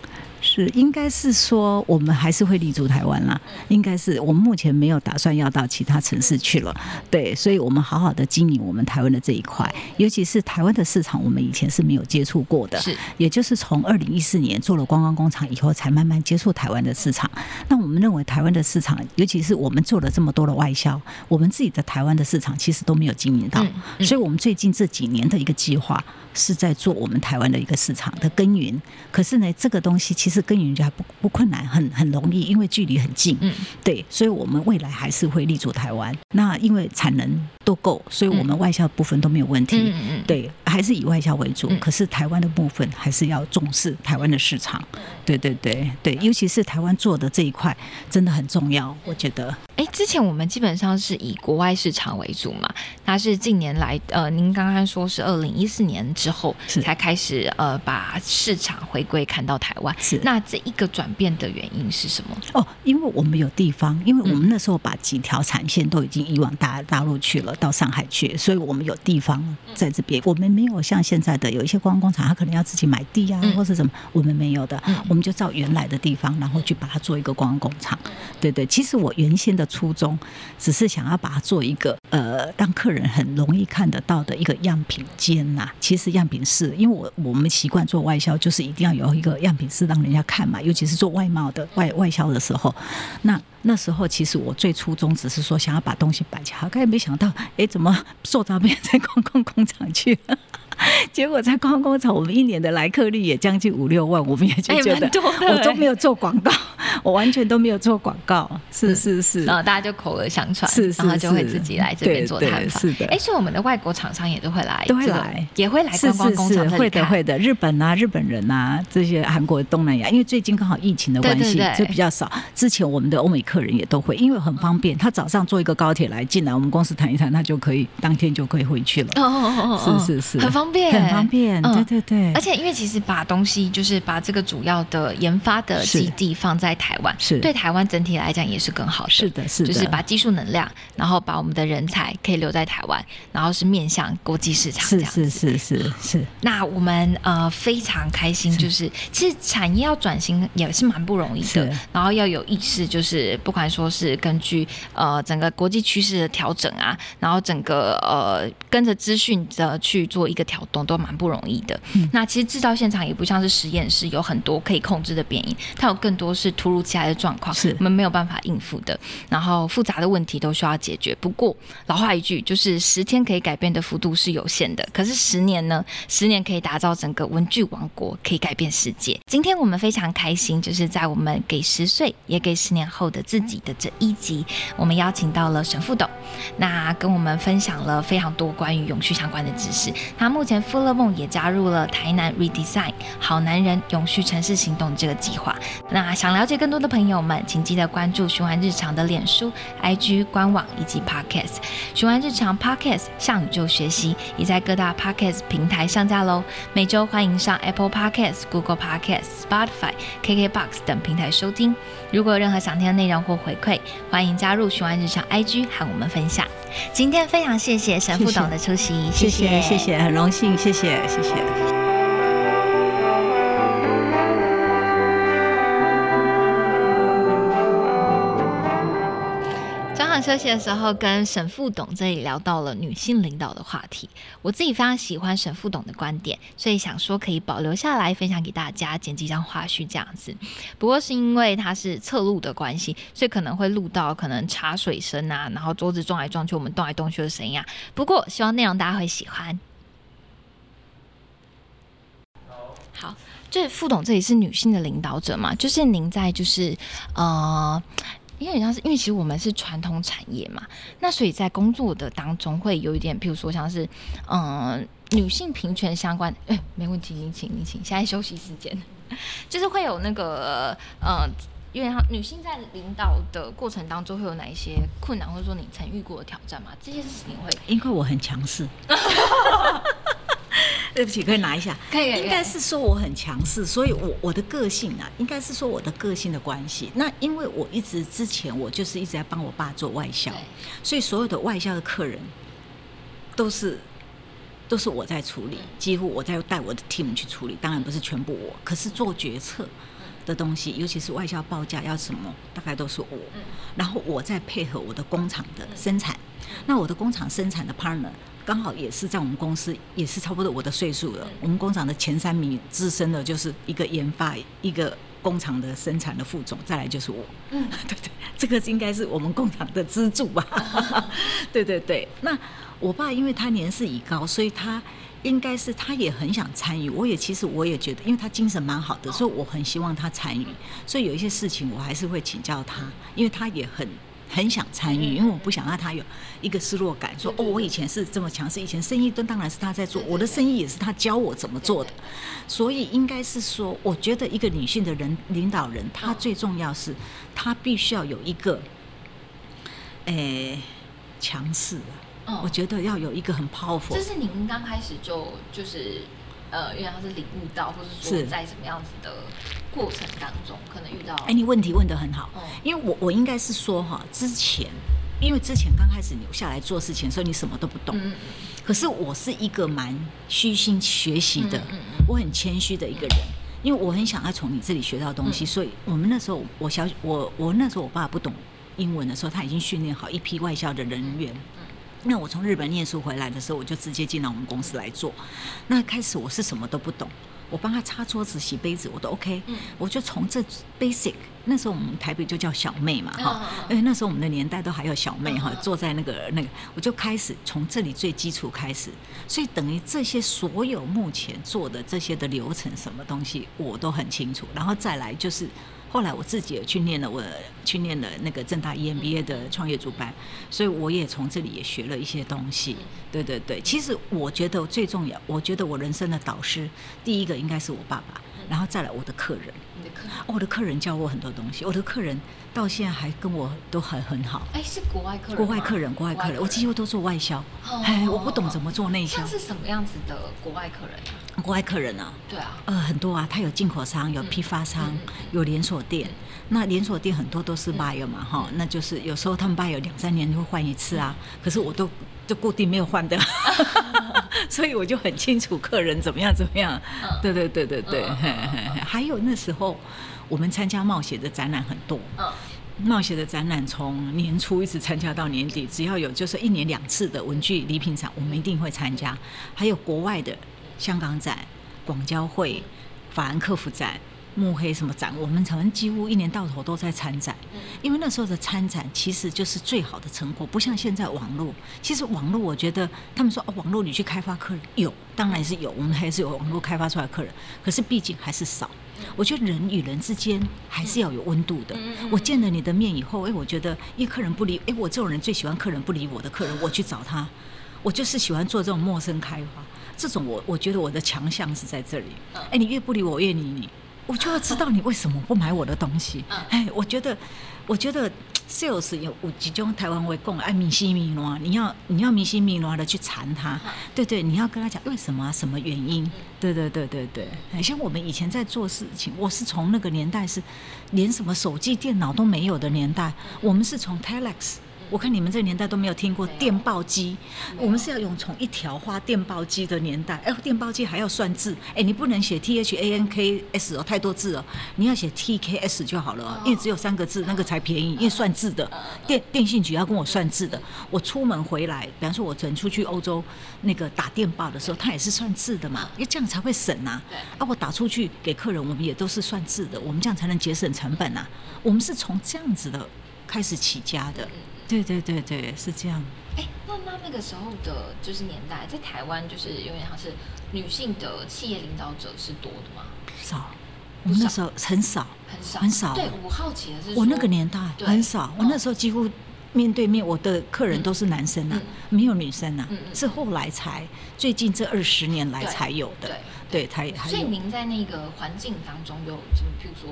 是，应该是说我们还是会立足台湾啦。应该是我们目前没有打算要到其他城市去了。对，所以我们好好的经营我们台湾的这一块，尤其是台湾的市场，我们以前是没有接触过的。是，也就是从二零一四年做了观光工厂以后，才慢慢接触台湾的市场。那我们认为台湾的市场，尤其是我们做了这么多的外销，我们自己的台湾的市场其实都没有经营到。所以我们最近这几年的一个计划。是在做我们台湾的一个市场的耕耘，可是呢，这个东西其实耕耘就还不不困难，很很容易，因为距离很近。嗯，对，所以我们未来还是会立足台湾。那因为产能都够，所以我们外销部分都没有问题。嗯嗯，对，还是以外销为主。可是台湾的部分还是要重视台湾的市场。对对对对，尤其是台湾做的这一块真的很重要，我觉得。哎，之前我们基本上是以国外市场为主嘛，那是近年来，呃，您刚刚说是二零一四年之后才开始，呃，把市场回归看到台湾。是，那这一个转变的原因是什么？哦，因为我们有地方，因为我们那时候把几条产线都已经移往大大陆去了，到上海去，所以我们有地方在这边。我们没有像现在的有一些观光工厂，他可能要自己买地啊，或者什么，我们没有的，我们就照原来的地方，然后去把它做一个观光工厂。对对，其实我原先的。初衷只是想要把它做一个呃，让客人很容易看得到的一个样品间呐。其实样品室，因为我我们习惯做外销，就是一定要有一个样品室让人家看嘛。尤其是做外贸的外外销的时候，那那时候其实我最初衷只是说想要把东西摆起来，可也没想到，哎，怎么做照片在公共工厂去了？结果在观光工厂，我们一年的来客率也将近五六万，我们也就觉得我都没有做广告，我完全都没有做广告，是是是，然后大家就口耳相传，是是，然后就会自己来这边做探访，是的。哎，所以我们的外国厂商也都会来，都会来，也会来观光工厂会。的会的，日本啊，日本人啊，这些韩国、东南亚，因为最近刚好疫情的关系，就比较少。之前我们的欧美客人也都会，因为很方便，他早上坐一个高铁来进来，我们公司谈一谈，他就可以当天就可以回去了。哦哦哦，是是是，很方便，很方便。对对对，而且因为其实把东西就是把这个主要的研发的基地放在台。湾，是对台湾整体来讲也是更好的。是的，是的，就是把技术能量，然后把我们的人才可以留在台湾，然后是面向国际市场这是。是是是是，那我们呃非常开心，就是其实产业要转型也是蛮不容易的，然后要有意识，就是不管说是根据呃整个国际趋势的调整啊，然后整个呃跟着资讯的去做一个调动，都蛮不容易的。嗯那其实制造现场也不像是实验室，有很多可以控制的变因，它有更多是突如其来的状况，是我们没有办法应付的。然后复杂的问题都需要解决。不过老话一句，就是十天可以改变的幅度是有限的，可是十年呢？十年可以打造整个文具王国，可以改变世界。今天我们非常开心，就是在我们给十岁也给十年后的自己的这一集，我们邀请到了沈副董，那跟我们分享了非常多关于永续相关的知识。他目前富乐梦也加入了台南 Redesign 好男人永续城市行动这个计划。那想了解更多的朋友们，请记得关注循环日常的脸书、IG 官网以及 Podcast。循环日常 Podcast 向宇宙学习，也在各大 Podcast 平台上架喽。每周欢迎上 Apple Podcast、Google Podcast、Spotify、KKBox 等平台收听。如果有任何想听的内容或回馈，欢迎加入循环日常 IG 和我们分享。今天非常谢谢沈副董的出席，谢谢谢谢谢，很荣幸，谢谢谢谢。中场休息的时候，跟沈副董这里聊到了女性领导的话题。我自己非常喜欢沈副董的观点，所以想说可以保留下来分享给大家，剪几张花絮这样子。不过是因为它是侧录的关系，所以可能会录到可能茶水声啊，然后桌子撞来撞去，我们动来动去的声音啊。不过希望内容大家会喜欢。好，就是副董这里是女性的领导者嘛，就是您在就是呃。因为像是因为其实我们是传统产业嘛，那所以在工作的当中会有一点，譬如说像是嗯、呃女性平权相关，哎、没问题，您请您请，现在休息时间，就是会有那个呃，因为她女性在领导的过程当中会有哪一些困难，或者说你曾遇过的挑战吗？这些事情会因为我很强势。对不起，可以拿一下。可以应该是说我很强势，所以我我的个性啊，应该是说我的个性的关系。那因为我一直之前我就是一直在帮我爸做外销，所以所有的外销的客人都是都是我在处理，几乎我在带我的 team 去处理。当然不是全部我，可是做决策的东西，尤其是外销报价要什么，大概都是我。然后我再配合我的工厂的生产，那我的工厂生产的 partner 刚好也是在我们公司，也是差不多我的岁数了。我们工厂的前三名资深的就是一个研发，一个工厂的生产的副总，再来就是我。嗯 对对，这个应该是我们工厂的支柱吧。对对对，那我爸因为他年事已高，所以他应该是他也很想参与。我也其实我也觉得，因为他精神蛮好的，所以我很希望他参与。所以有一些事情我还是会请教他，因为他也很。很想参与，因为我不想让他有一个失落感，说哦，我以前是这么强势，以前生意都当然是他在做，我的生意也是他教我怎么做的，所以应该是说，我觉得一个女性的人领导人，她最重要是她必须要有一个，诶、强势啊，嗯。我觉得要有一个很 powerful，这是您刚开始就就是呃，因为他是领悟到，或者说是。在什么样子的过程当中，可能遇到哎，你问题问得很好哦，因为我我应该是说哈，之前因为之前刚开始留下来做事情的时候，你什么都不懂，嗯可是我是一个蛮虚心学习的，嗯嗯嗯。我很谦虚的一个人，因为我很想要从你这里学到东西，嗯。所以我们那时候我小我我那时候我爸不懂英文的时候，他已经训练好一批外校的人员。那我从日本念书回来的时候，我就直接进到我们公司来做。那开始我是什么都不懂，我帮他擦桌子、洗杯子，我都 OK。嗯我就从这 basic，那时候我们台北就叫小妹嘛，哈、因为那时候我们的年代都还有小妹哈坐在那个那个，我就开始从这里最基础开始，所以等于这些所有目前做的这些的流程什么东西我都很清楚，然后再来就是。后来我自己也去念了，我去念了那个正大 EMBA 的创业主班，所以我也从这里也学了一些东西。对对对，其实我觉得最重要，我觉得我人生的导师，第一个应该是我爸爸，然后再来我的客人。我的客人教我很多东西，我的客人到现在还跟我都很很好。哎，是国外客人，国外客人，国外客人，我几乎都做外销哦。哎，我不懂怎么做内销像。是什么样子的国外客人啊？国外客人啊，对啊，呃，很多啊，他有进口商，有批发商，有连锁店。那连锁店很多都是 buyer 嘛，哈、那就是有时候他们 buyer 两三年就会换一次啊，可是我都就固定没有换的，所以我就很清楚客人怎么样怎么样。嗯对对对对对，还有那时候我们参加冒险的展览很多，嗯冒险的展览从年初一直参加到年底，只要有就是一年两次的文具礼品展，我们一定会参加。还有国外的香港展、广交会、法兰克福展、慕黑什么展，我们可能几乎一年到头都在参展。因为那时候的参展其实就是最好的成果，不像现在网络。其实网络，我觉得他们说哦，网络你去开发客人有，当然是有，我们还是有网络开发出来的客人，可是毕竟还是少。我觉得人与人之间还是要有温度的。我见了你的面以后，哎，我觉得一客人不理，哎，我这种人最喜欢客人不理我的客人，我去找他，我就是喜欢做这种陌生开花。这种我我觉得我的强项是在这里。哎，你越不理我，我越理你，我就要知道你为什么不买我的东西。哎，我觉得，我觉得 sales 有有几种台湾会讲爱米西米诺，你要你要米西米诺的去缠他，对对，你要跟他讲为什么啊、什么原因，对对对对对。哎像我们以前在做事情，我是从那个年代是连什么手机、电脑都没有的年代，我们是从 telex。我看你们这个年代都没有听过电报机，我们是要用从一条花电报机的年代，哎，电报机还要算字，哎，你不能写 T H A N K S 哦，太多字哦，你要写 T K S 就好了哦，因为只有三个字，那个才便宜，因为算字的，电电信局要跟我算字的。我出门回来，比方说我整出去欧洲那个打电报的时候，他也是算字的嘛，因为这样才会省呐、啊，我打出去给客人，我们也都是算字的，我们这样才能节省成本呐、我们是从这样子的开始起家的。对对对对，是这样。哎，那那那个时候的就是年代，在台湾就是有点像是女性的企业领导者是多的吗？少，我们那时候很少，很少，很少。对我好奇的是，我那个年代很少，我嗯。那时候几乎面对面，我的客人都是男生啊嗯，没有女生啊嗯嗯，是后来才最近这二十年来才有的对，对，才还所以。您在那个环境当中有，就譬如说，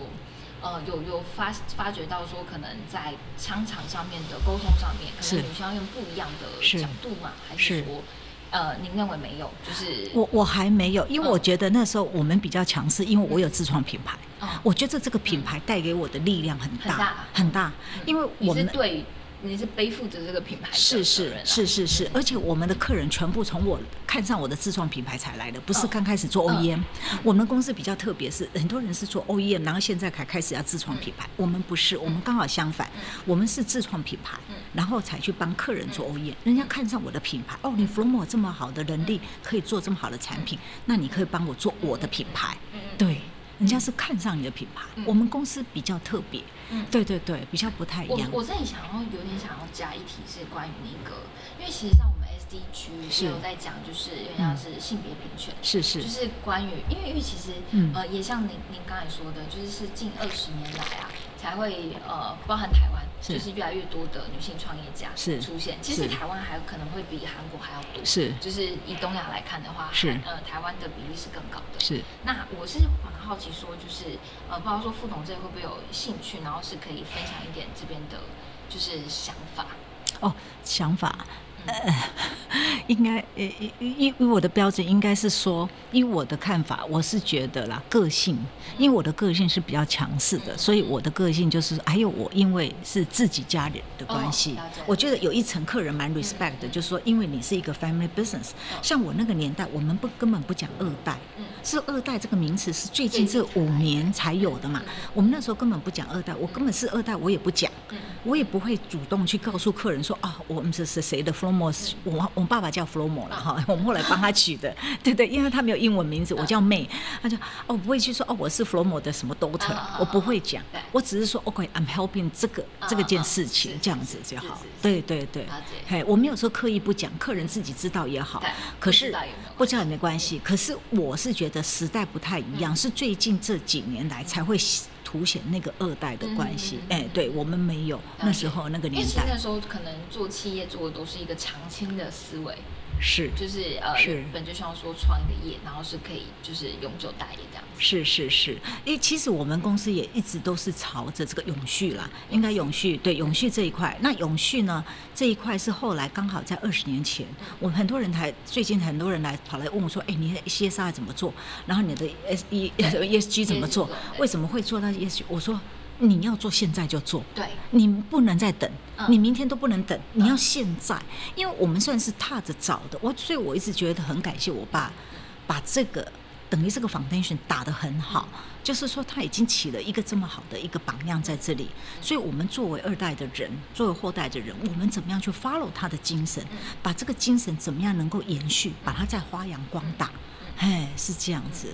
呃，有有发发觉到说，可能在商场上面的沟通上面，可能女生要用不一样的角度嘛，还是是说，呃，您认为没有？就是我我还没有，因为嗯我觉得那时候我们比较强势，因为我有自创品牌，嗯我觉得这个品牌带给我的力量很大很大很大，因为我们是对，你是背负着这个品牌的是是是是是，而且我们的客人全部从我看上我的自创品牌才来的，不是嗯。刚开始做 OEM。我们的公司比较特别，是很多人是做 OEM，然后现在才开始要自创品牌。我们不是，我们刚好相反，我们是自创品牌，然后才去帮客人做 OEM。人家看上我的品牌，哦，你 Flomo 有这么好的能力，可以做这么好的产品，那你可以帮我做我的品牌。对，人家是看上你的品牌。我们公司比较特别，对对对，比较不太一样。我我这里想要有点想要加一题是关于那个，因为其实像我们 SDG 是也有在讲，就是有点像是性别平权。是是就是关于，因为因为其实，嗯呃，也像您您刚才说的，就是是近二十年来啊，才会呃，包含台湾，就是越来越多的女性创业家是出现。其实台湾还有可能会比韩国还要多，是就是以东亚来看的话，是呃，台湾的比例是更高的。是。那我是蛮好奇说，就是呃，不知道说副总这里会不会有兴趣，然后是可以分享一点这边的，就是想法。哦，想法，呃，应该呃，以以以我的标准应该是说，以我的看法，我是觉得啦，个性，因为我的个性是比较强势的，所以我的个性就是，还有我因为是自己家人的关系，哦我觉得有一层客人蛮 respect 的，就是说，因为你是一个 family business，像我那个年代，我们不根本不讲二代，是二代这个名词是最近这五年才有的嘛，我们那时候根本不讲二代，我根本是二代，我也不讲。我也不会主动去告诉客人说啊，我们这是谁的我我爸爸叫 Flomo 了哈，我们后来帮他取的，对对，因为他没有英文名字，我叫 May，他就哦不会去说哦我是 Flomo 的什么 daughter，我不会讲，我只是说 OK，I'm helping 这个这个件事情这样子就好，对对对，嘿，我没有说刻意不讲，客人自己知道也好，可是不知道也没关系，可是我是觉得时代不太一样，是最近这几年来才会。凸显那个二代的关系，哎、对我们没有那时候那个年代，那时候可能做企业做的都是一个长青的思维，是就是呃，是本就像说创一个业，然后是可以就是永久待业这样子。是是是，因为其实我们公司也一直都是朝着这个永续啦，应该永续对永续这一块。那永续呢这一块是后来刚好在二十年前，我们很多人还最近很多人来跑来问我说，哎，你的 CSR 怎么做？然后你的 S E ESG 怎么做？为什么会做到 ESG？我说你要做现在就做，对，你不能再等，嗯。你明天都不能等，你要现在，因为我们算是踏着早的，我所以我一直觉得很感谢我爸，把这个等于这个 foundation 打得很好，就是说他已经起了一个这么好的一个榜样在这里，所以我们作为二代的人，作为后代的人，我们怎么样去 follow 他的精神，把这个精神怎么样能够延续，把它再发扬光大。哎，是这样子，